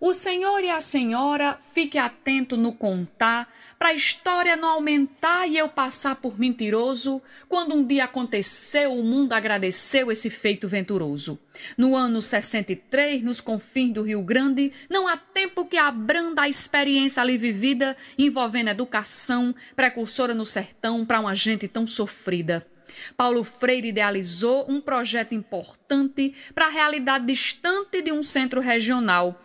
O senhor e a senhora fique atento no contar, para a história não aumentar e eu passar por mentiroso, quando um dia aconteceu, o mundo agradeceu esse feito venturoso. No ano 63, nos confins do Rio Grande, não há tempo que abranda a experiência ali vivida, envolvendo educação, precursora no sertão para uma gente tão sofrida. Paulo Freire idealizou um projeto importante para a realidade distante de um centro regional.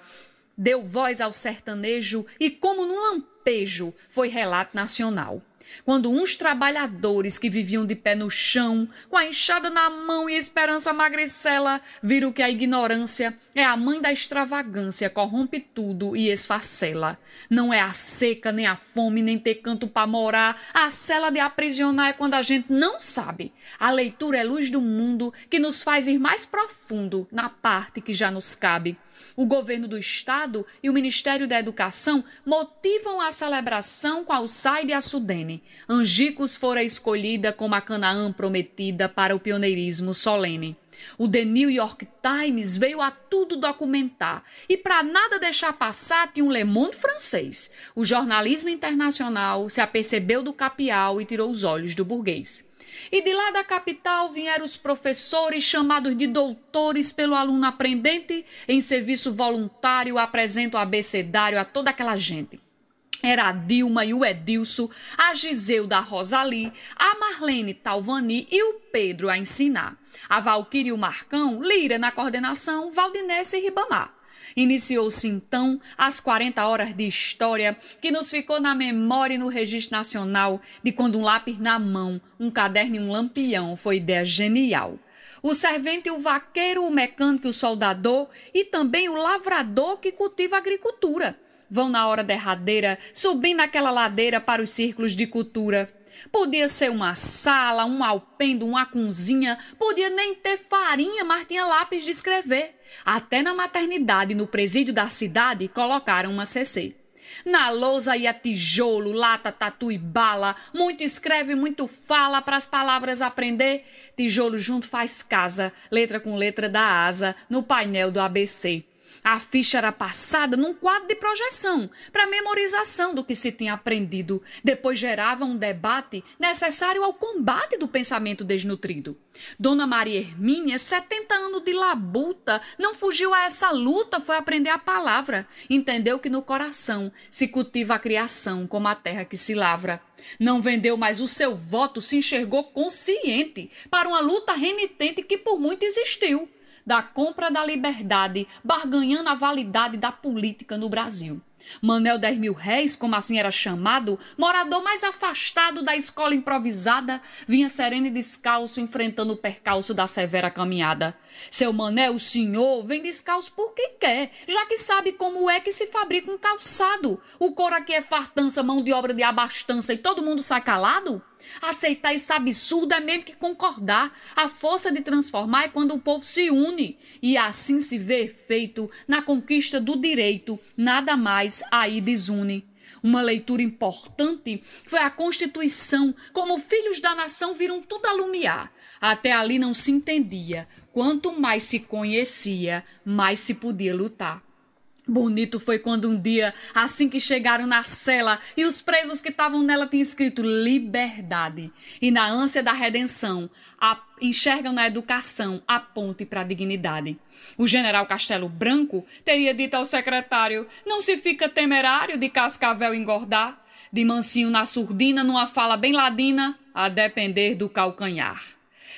Deu voz ao sertanejo e, como num lampejo, foi relato nacional quando uns trabalhadores que viviam de pé no chão, com a enxada na mão e esperança magricela, viram que a ignorância é a mãe da extravagância, corrompe tudo e esfacela. Não é a seca, nem a fome, nem ter canto para morar. A cela de aprisionar é quando a gente não sabe. A leitura é luz do mundo que nos faz ir mais profundo na parte que já nos cabe. O governo do estado e o Ministério da Educação motivam a celebração com Alçaide e a Sudene. Angicos fora escolhida como a Canaã prometida para o pioneirismo solene. O The New York Times veio a tudo documentar e, para nada deixar passar, tinha um Le Monde francês. O jornalismo internacional se apercebeu do capial e tirou os olhos do burguês. E de lá da capital vieram os professores chamados de doutores pelo aluno aprendente em serviço voluntário, apresenta o abecedário a toda aquela gente. Era a Dilma e o Edilson, a Giseuda Rosali, a Marlene Talvani e o Pedro a ensinar. A Valquíria e o Marcão, Lira na coordenação, Valdinese e Ribamar. Iniciou-se então as 40 horas de história que nos ficou na memória e no registro nacional de quando um lápis na mão, um caderno e um lampião foi ideia genial. O servente, o vaqueiro, o mecânico, o soldador e também o lavrador que cultiva a agricultura. Vão na hora derradeira, subindo aquela ladeira para os círculos de cultura. Podia ser uma sala, um alpendo, uma cozinha, podia nem ter farinha, mas tinha lápis de escrever. Até na maternidade, no presídio da cidade, colocaram uma CC. Na lousa ia tijolo, lata, tatu e bala. Muito escreve, muito fala para as palavras aprender. Tijolo junto faz casa, letra com letra da asa, no painel do ABC. A ficha era passada num quadro de projeção para memorização do que se tinha aprendido. Depois gerava um debate necessário ao combate do pensamento desnutrido. Dona Maria Hermínia, 70 anos de labuta, não fugiu a essa luta, foi aprender a palavra. Entendeu que no coração se cultiva a criação como a terra que se lavra. Não vendeu mais o seu voto, se enxergou consciente para uma luta renitente que por muito existiu da compra da liberdade, barganhando a validade da política no Brasil. Manel 10 mil réis, como assim era chamado, morador mais afastado da escola improvisada, vinha sereno e descalço, enfrentando o percalço da severa caminhada. Seu Manel, o senhor, vem descalço porque quer, já que sabe como é que se fabrica um calçado. O couro aqui é fartança, mão de obra de abastança e todo mundo sai calado? Aceitar esse absurdo é mesmo que concordar. A força de transformar é quando o povo se une e assim se vê efeito na conquista do direito, nada mais aí desune. Uma leitura importante foi a Constituição, como filhos da nação viram tudo alumiar. Até ali não se entendia. Quanto mais se conhecia, mais se podia lutar. Bonito foi quando um dia, assim que chegaram na cela e os presos que estavam nela tinham escrito liberdade. E na ânsia da redenção, a, enxergam na educação a ponte para a dignidade. O general Castelo Branco teria dito ao secretário: Não se fica temerário de cascavel engordar, de mansinho na surdina, numa fala bem ladina, a depender do calcanhar.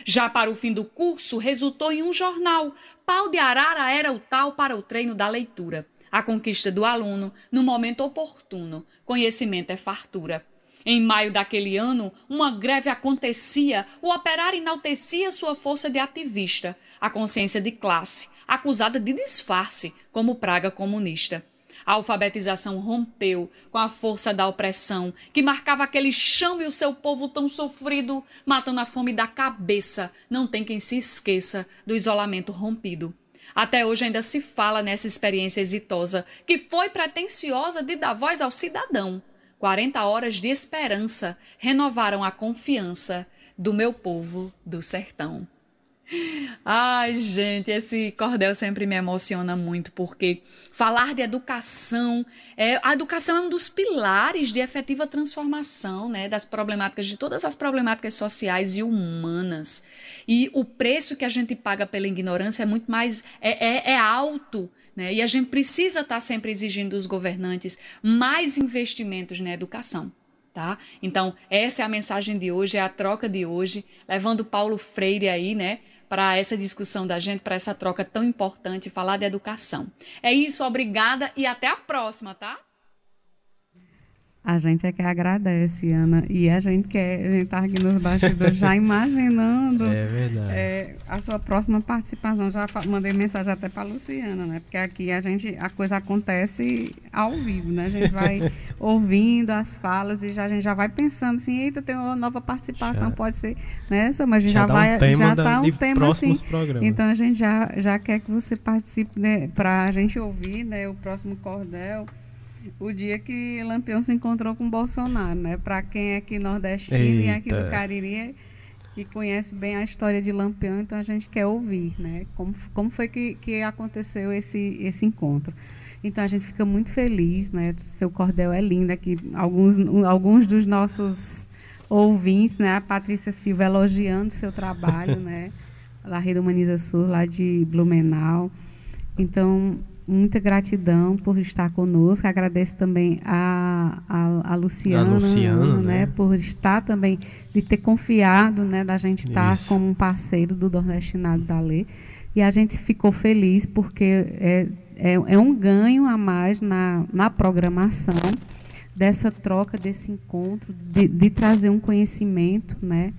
Já para o fim do curso, resultou em um jornal. Pau de arara era o tal para o treino da leitura a conquista do aluno no momento oportuno. Conhecimento é fartura. Em maio daquele ano, uma greve acontecia, o operário enaltecia sua força de ativista, a consciência de classe, acusada de disfarce como praga comunista. A alfabetização rompeu com a força da opressão que marcava aquele chão e o seu povo tão sofrido, matando a fome da cabeça. Não tem quem se esqueça do isolamento rompido. Até hoje ainda se fala nessa experiência exitosa, que foi pretensiosa de dar voz ao cidadão. 40 horas de esperança renovaram a confiança do meu povo do sertão. Ai, gente, esse cordel sempre me emociona muito, porque falar de educação, é, a educação é um dos pilares de efetiva transformação, né, das problemáticas, de todas as problemáticas sociais e humanas. E o preço que a gente paga pela ignorância é muito mais, é, é, é alto, né, e a gente precisa estar sempre exigindo dos governantes mais investimentos na educação. Tá? Então, essa é a mensagem de hoje, é a troca de hoje, levando Paulo Freire aí, né, para essa discussão da gente, para essa troca tão importante, falar de educação. É isso, obrigada e até a próxima, tá? A gente é que agradece, Ana. E a gente quer, a gente tá aqui nos bastidores já imaginando é verdade. É, a sua próxima participação. Já mandei mensagem até para Luciana, né? Porque aqui a gente a coisa acontece ao vivo, né? A gente vai ouvindo as falas e já, a gente já vai pensando assim, eita, tem uma nova participação, já. pode ser nessa, mas a gente já, já vai um já tá um tema assim. Programas. Então a gente já, já quer que você participe, né? Para a gente ouvir, né? O próximo cordel o dia que Lampião se encontrou com Bolsonaro, né? Para quem é aqui nordestino Eita. e aqui do Cariri, que conhece bem a história de Lampião, então a gente quer ouvir, né? Como, como foi que, que aconteceu esse, esse encontro. Então a gente fica muito feliz, né? Seu cordel é lindo aqui. Alguns, alguns dos nossos ouvintes, né? A Patrícia Silva elogiando seu trabalho, né? Da Rede Humaniza Sul, lá de Blumenau. Então, muita gratidão por estar conosco. Agradeço também a, a, a Luciana, a Luciana né, né, por estar também, de ter confiado, né, da gente estar Isso. como um parceiro do Nordestinados a Ler. E a gente ficou feliz porque é, é, é um ganho a mais na, na programação dessa troca, desse encontro, de, de trazer um conhecimento, né,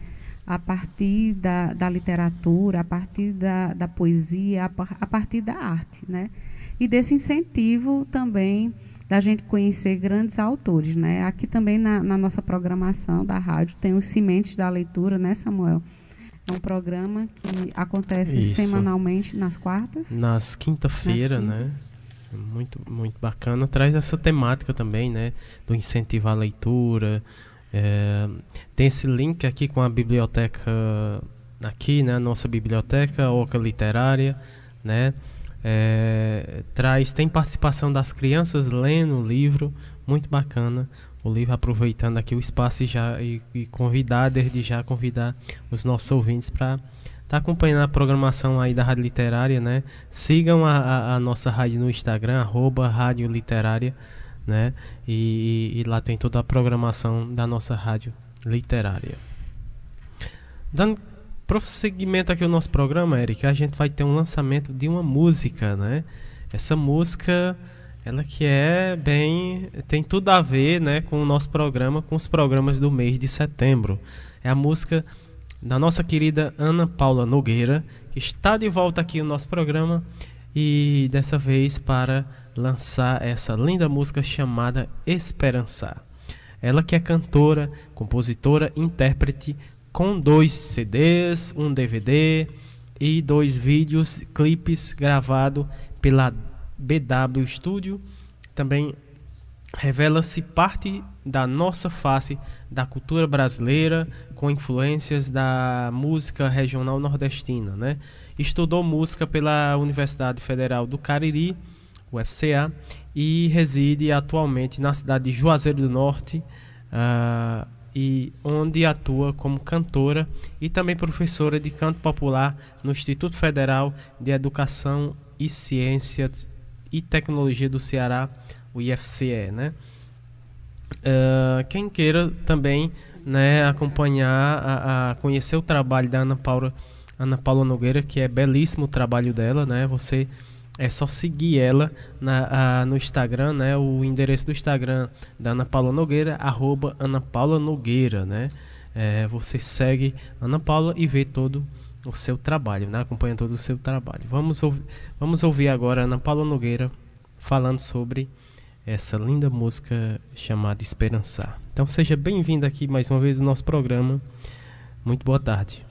a partir da, da literatura, a partir da, da poesia, a, a partir da arte, né? E desse incentivo também da gente conhecer grandes autores. Né? Aqui também na, na nossa programação da rádio tem os Cimentes da Leitura, né, Samuel? É um programa que acontece Isso. semanalmente nas quartas. Nas quinta-feira, né? Muito, muito bacana. Traz essa temática também, né? Do incentivo à leitura. É, tem esse link aqui com a biblioteca aqui, né? Nossa biblioteca, Oca Literária, né? É, traz tem participação das crianças lendo o livro muito bacana. O livro aproveitando aqui o espaço e já e, e convidar desde já convidar os nossos ouvintes para estar tá acompanhando a programação aí da rádio literária né? Sigam a, a, a nossa rádio no Instagram arroba rádio literária né? E, e, lá tem toda a programação da nossa rádio literária. Dando prosseguimento aqui o nosso programa, Eric, a gente vai ter um lançamento de uma música, né? Essa música, ela que é bem, tem tudo a ver, né, com o nosso programa, com os programas do mês de setembro. É a música da nossa querida Ana Paula Nogueira, que está de volta aqui no nosso programa e dessa vez para lançar essa linda música chamada Esperançar. Ela que é cantora, compositora, intérprete, com dois CDs, um DVD e dois vídeos, clipes gravados pela BW Studio. Também revela-se parte da nossa face da cultura brasileira com influências da música regional nordestina, né? Estudou música pela Universidade Federal do Cariri, UFCA, e reside atualmente na cidade de Juazeiro do Norte, uh, e onde atua como cantora e também professora de canto popular no Instituto Federal de Educação e Ciências e Tecnologia do Ceará, o IFCE, né? Uh, quem queira também né, acompanhar, a, a, conhecer o trabalho da Ana Paula, Ana Paula Nogueira, que é belíssimo o trabalho dela, né? Você é só seguir ela na, a, no Instagram, né? O endereço do Instagram da Ana Paula Nogueira, arroba Ana Paula Nogueira, né? É, você segue Ana Paula e vê todo o seu trabalho, né? Acompanha todo o seu trabalho. Vamos, ouvir, vamos ouvir agora Ana Paula Nogueira falando sobre essa linda música chamada Esperançar. Então seja bem-vindo aqui mais uma vez no nosso programa. Muito boa tarde.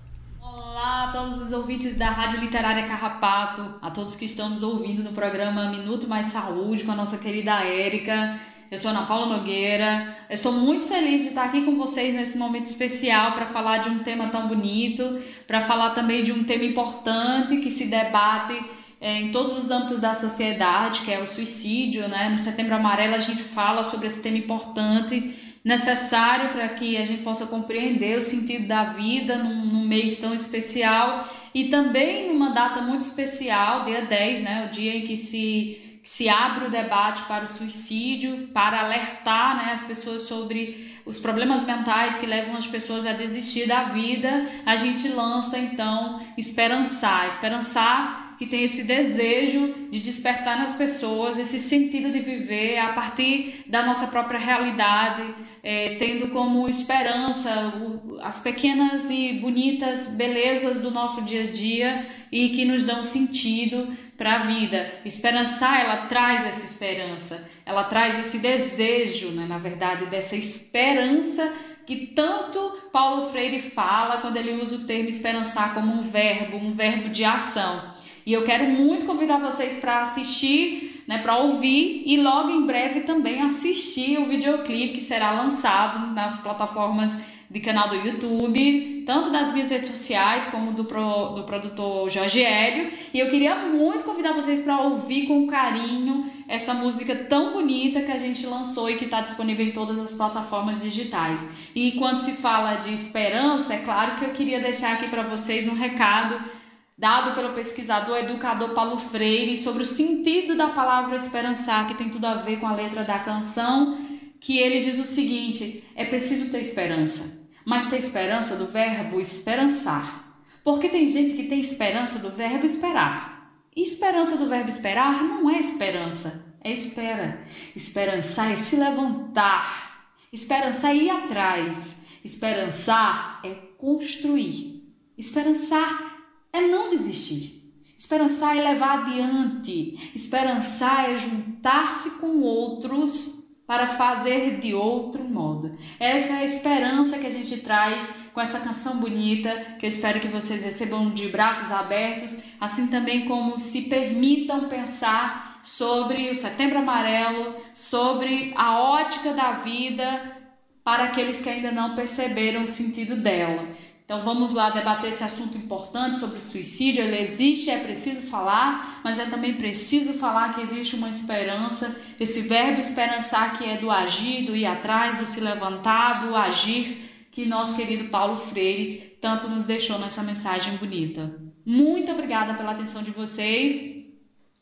Olá a todos os ouvintes da Rádio Literária Carrapato, a todos que estão nos ouvindo no programa Minuto Mais Saúde com a nossa querida Érica. Eu sou Ana Paula Nogueira. Eu estou muito feliz de estar aqui com vocês nesse momento especial para falar de um tema tão bonito, para falar também de um tema importante que se debate é, em todos os âmbitos da sociedade, que é o suicídio. Né? No Setembro Amarelo a gente fala sobre esse tema importante necessário para que a gente possa compreender o sentido da vida num, num mês tão especial e também numa data muito especial, dia 10, né, o dia em que se, se abre o debate para o suicídio, para alertar né, as pessoas sobre os problemas mentais que levam as pessoas a desistir da vida, a gente lança então Esperançar. Esperançar que tem esse desejo de despertar nas pessoas esse sentido de viver a partir da nossa própria realidade, é, tendo como esperança o, as pequenas e bonitas belezas do nosso dia a dia e que nos dão sentido para a vida. Esperançar, ela traz essa esperança, ela traz esse desejo, né, na verdade, dessa esperança que tanto Paulo Freire fala quando ele usa o termo esperançar como um verbo, um verbo de ação. E eu quero muito convidar vocês para assistir, né, para ouvir e logo em breve também assistir o videoclipe que será lançado nas plataformas de canal do YouTube, tanto das minhas redes sociais como do, pro, do produtor Jorge Hélio. E eu queria muito convidar vocês para ouvir com carinho essa música tão bonita que a gente lançou e que está disponível em todas as plataformas digitais. E quando se fala de esperança, é claro que eu queria deixar aqui para vocês um recado dado pelo pesquisador educador Paulo Freire sobre o sentido da palavra esperançar, que tem tudo a ver com a letra da canção, que ele diz o seguinte: é preciso ter esperança, mas ter esperança do verbo esperançar. Porque tem gente que tem esperança do verbo esperar. E esperança do verbo esperar não é esperança, é espera. Esperançar é se levantar. Esperançar é ir atrás. Esperançar é construir. Esperançar é não desistir. Esperançar é levar adiante. Esperançar é juntar-se com outros para fazer de outro modo. Essa é a esperança que a gente traz com essa canção bonita, que eu espero que vocês recebam de braços abertos, assim também como se permitam pensar sobre o Setembro Amarelo, sobre a ótica da vida para aqueles que ainda não perceberam o sentido dela. Então vamos lá debater esse assunto importante sobre suicídio. Ele existe, é preciso falar, mas é também preciso falar que existe uma esperança, esse verbo esperançar que é do agir, do ir atrás, do se levantar, do agir, que nosso querido Paulo Freire tanto nos deixou nessa mensagem bonita. Muito obrigada pela atenção de vocês.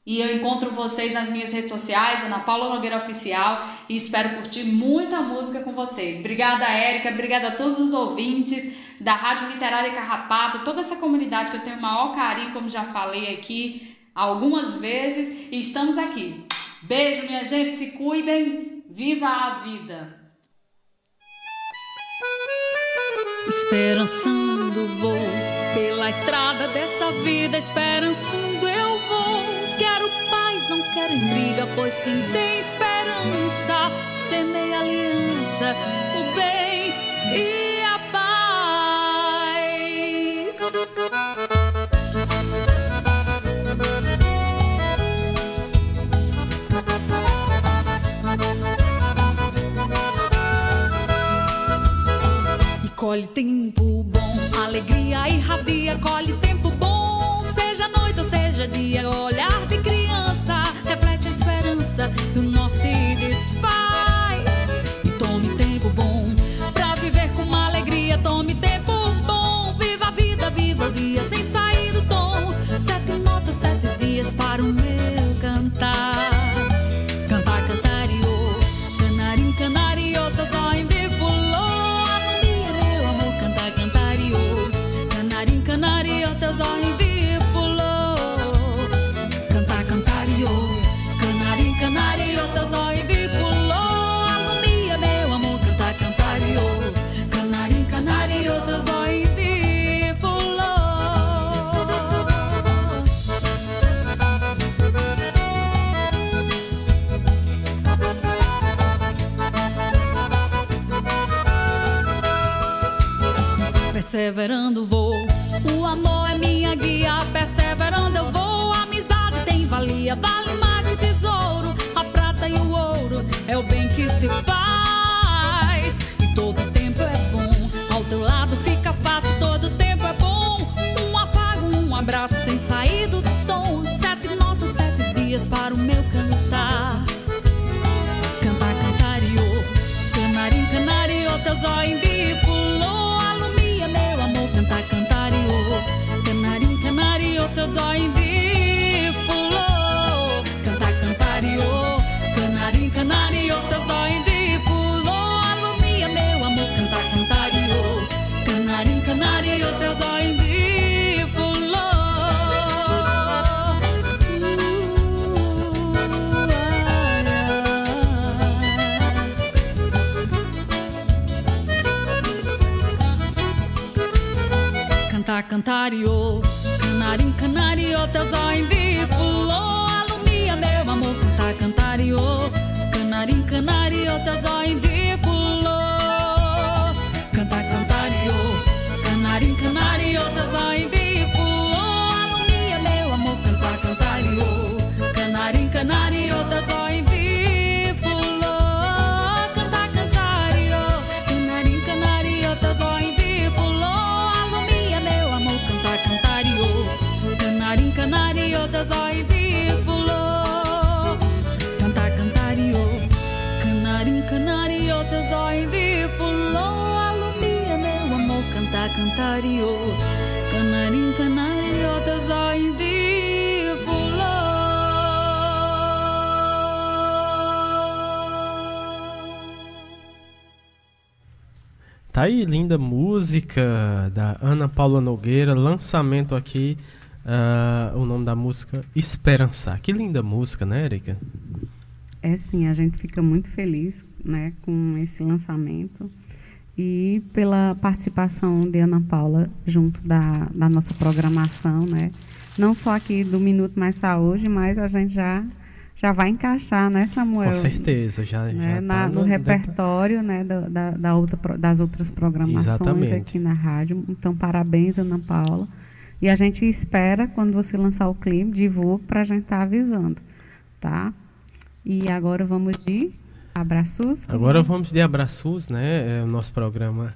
E eu encontro vocês nas minhas redes sociais, Ana Paula Nogueira Oficial, e espero curtir muita música com vocês. Obrigada, Érica, obrigada a todos os ouvintes da Rádio Literária Carrapato, toda essa comunidade que eu tenho o maior carinho, como já falei aqui algumas vezes, e estamos aqui. Beijo, minha gente, se cuidem, viva a vida! Esperançando vou pela estrada dessa vida, esperançando eu vou. Quero paz, não quero intriga, pois quem tem esperança semeia aliança, o bem e paz. Colhe tempo bom, alegria irradia, colhe tempo Perseverando vou, o amor é minha guia. Perseverando eu vou, a amizade tem valia. Vale mais que tesouro, a prata e o ouro. É o bem que se faz. E todo tempo é bom, ao teu lado fica fácil. Todo tempo é bom, um afago, um abraço sem sair do tom. Sete notas, sete dias para o meu cantar. Cantar, cantariô, canarim, canario, teu zóio amor, cantar, cantariô, canarim, canario, teu zóio fulô, alumia, meu amor, cantar, cantariô, canarim, canario, teu zóio Tá aí, linda música da Ana Paula Nogueira, lançamento aqui, ah, o nome da música Esperançar. Que linda música, né, Erika? É sim, a gente fica muito feliz né, com esse lançamento e pela participação de Ana Paula junto da, da nossa programação, né? Não só aqui do Minuto Mais Saúde, mas a gente já já vai encaixar, né, Samuel? Com certeza, já, Né, já na- tá no repertório né, da, da- da outra, das outras programações Exatamente. aqui na rádio. Então, parabéns, Ana Paula. E a gente espera, quando você lançar o clipe, divulgue para a gente estar avisando, tá? E agora vamos de abraços. Agora vamos de abraços, né? É o nosso programa.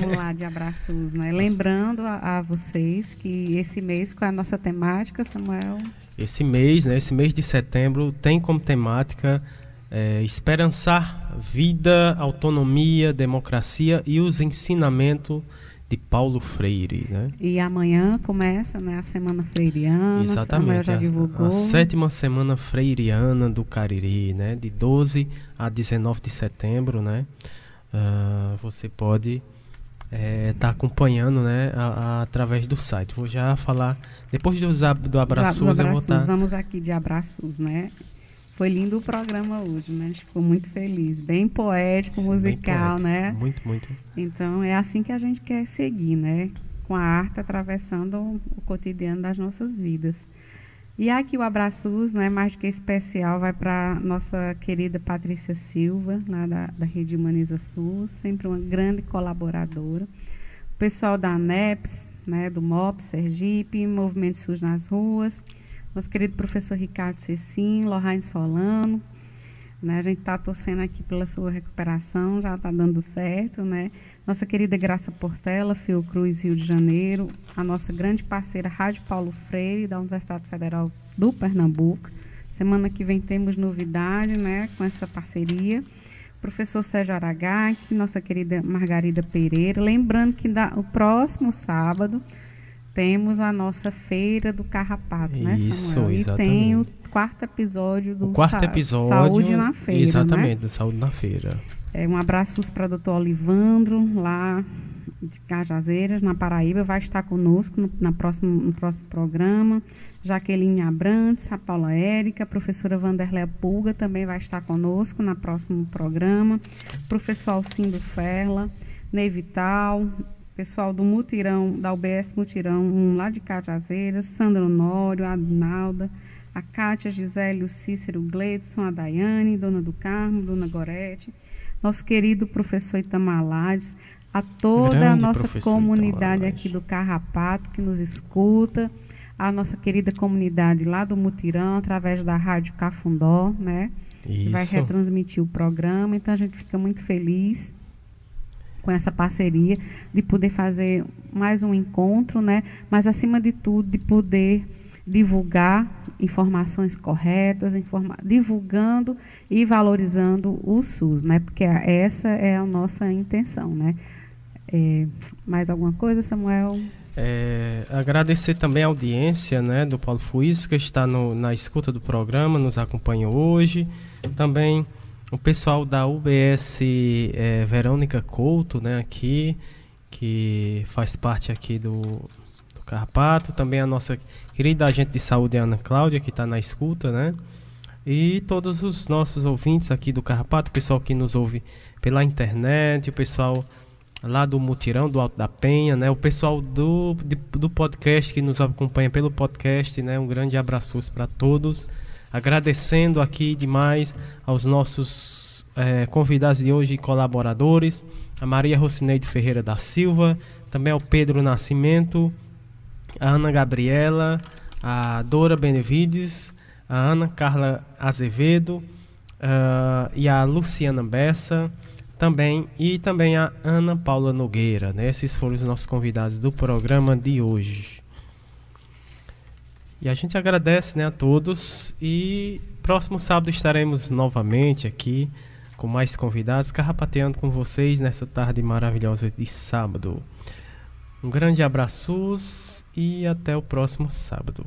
Vamos lá de abraços, né? Lembrando a, a vocês que esse mês, qual é a nossa temática, Samuel? Esse mês, né? Esse mês de setembro tem como temática é, esperançar vida, autonomia, democracia e os ensinamentos de Paulo Freire, né? E amanhã começa né, a Semana Freiriana. Exatamente. já a- divulgou. A, sétima semana freiriana do Cariri, né? De 12 a 19 de setembro, né? Ah, você pode estar acompanhando, né? a- a- através do site. Vou já falar depois do, do abraços, Do eu vou abraços, estar. Vamos aqui de abraços, né? Foi lindo o programa hoje, né? A gente ficou muito feliz. Bem poético, musical, poético, né? muito, muito. Então é assim que a gente quer seguir, né? Com a arte atravessando o cotidiano das nossas vidas. E aqui o abraços, né, mais do que especial, vai para nossa querida Patrícia Silva, lá da, da Rede Humaniza SUS, sempre uma grande colaboradora. O pessoal da ANEPS, né, do MOP, Sergipe, Movimento SUS nas ruas, nosso querido professor Ricardo Cecim, Lorraine Solano, né, a gente está torcendo aqui pela sua recuperação, já está dando certo, né? Nossa querida Graça Portela, Fiocruz, Rio de Janeiro, a nossa grande parceira Rádio Paulo Freire, da Universidade Federal do Pernambuco. Semana que vem temos novidade né, com essa parceria. Professor Sérgio Aragaki, nossa querida Margarida Pereira. Lembrando que da, o próximo sábado temos a nossa feira do Carrapato, né, Samuel? Isso, e tem o quarto episódio do o quarto episódio, Saúde na Feira. Exatamente, né? do Saúde na Feira. É, um abraço para o doutor Olivandro, lá de Cajazeiras, na Paraíba, vai estar conosco no, na próximo, no próximo programa. Jaqueline Abrantes, a Paula Érica, a professora Vanderléa Pulga também vai estar conosco no próximo programa. Professor Alcindo Ferla, Ney Vital, pessoal do Mutirão, da UBS Mutirão, um lá de Cajazeiras, Sandro Nório, a Adnalda, a Cátia, o Cícero, Gleidson, a Daiane, Dona do Carmo, Dona Gorete, nosso querido professor Itamalares, a toda Grande a nossa comunidade Itamalares. aqui do Carrapato que nos escuta, a nossa querida comunidade lá do Mutirão, através da Rádio Cafundó, né? Que vai Isso. retransmitir o programa. Então a gente fica muito feliz com essa parceria de poder fazer mais um encontro, né? Mas acima de tudo de poder divulgar informações corretas, informa divulgando e valorizando o SUS, né? Porque essa é a nossa intenção, né? É, mais alguma coisa, Samuel? É, agradecer também a audiência né, do Paulo Fuiz, que está no- na escuta do programa, nos acompanha hoje. Também o pessoal da UBS é, Verônica Couto, né, aqui, que faz parte aqui do, do Carpato. Também a nossa querida agente de saúde, Ana Cláudia, que está na escuta, né? E todos os nossos ouvintes aqui do Carrapato, o pessoal que nos ouve pela internet, o pessoal lá do Mutirão, do Alto da Penha, né? O pessoal do, de- do podcast que nos acompanha pelo podcast, né? Um grande abraço para todos. Agradecendo aqui demais aos nossos eh, convidados de hoje e colaboradores, a Maria Rocineide Ferreira da Silva, também ao Pedro Nascimento, a Ana Gabriela, a Dora Benevides, a Ana Carla Azevedo ah, e a Luciana Bessa também e também a Ana Paula Nogueira. Né? Esses foram os nossos convidados do programa de hoje. E a gente agradece né, a todos e próximo sábado estaremos novamente aqui com mais convidados, carrapateando com vocês nessa tarde maravilhosa de sábado. Um grande abraço e até o próximo sábado.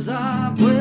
was up with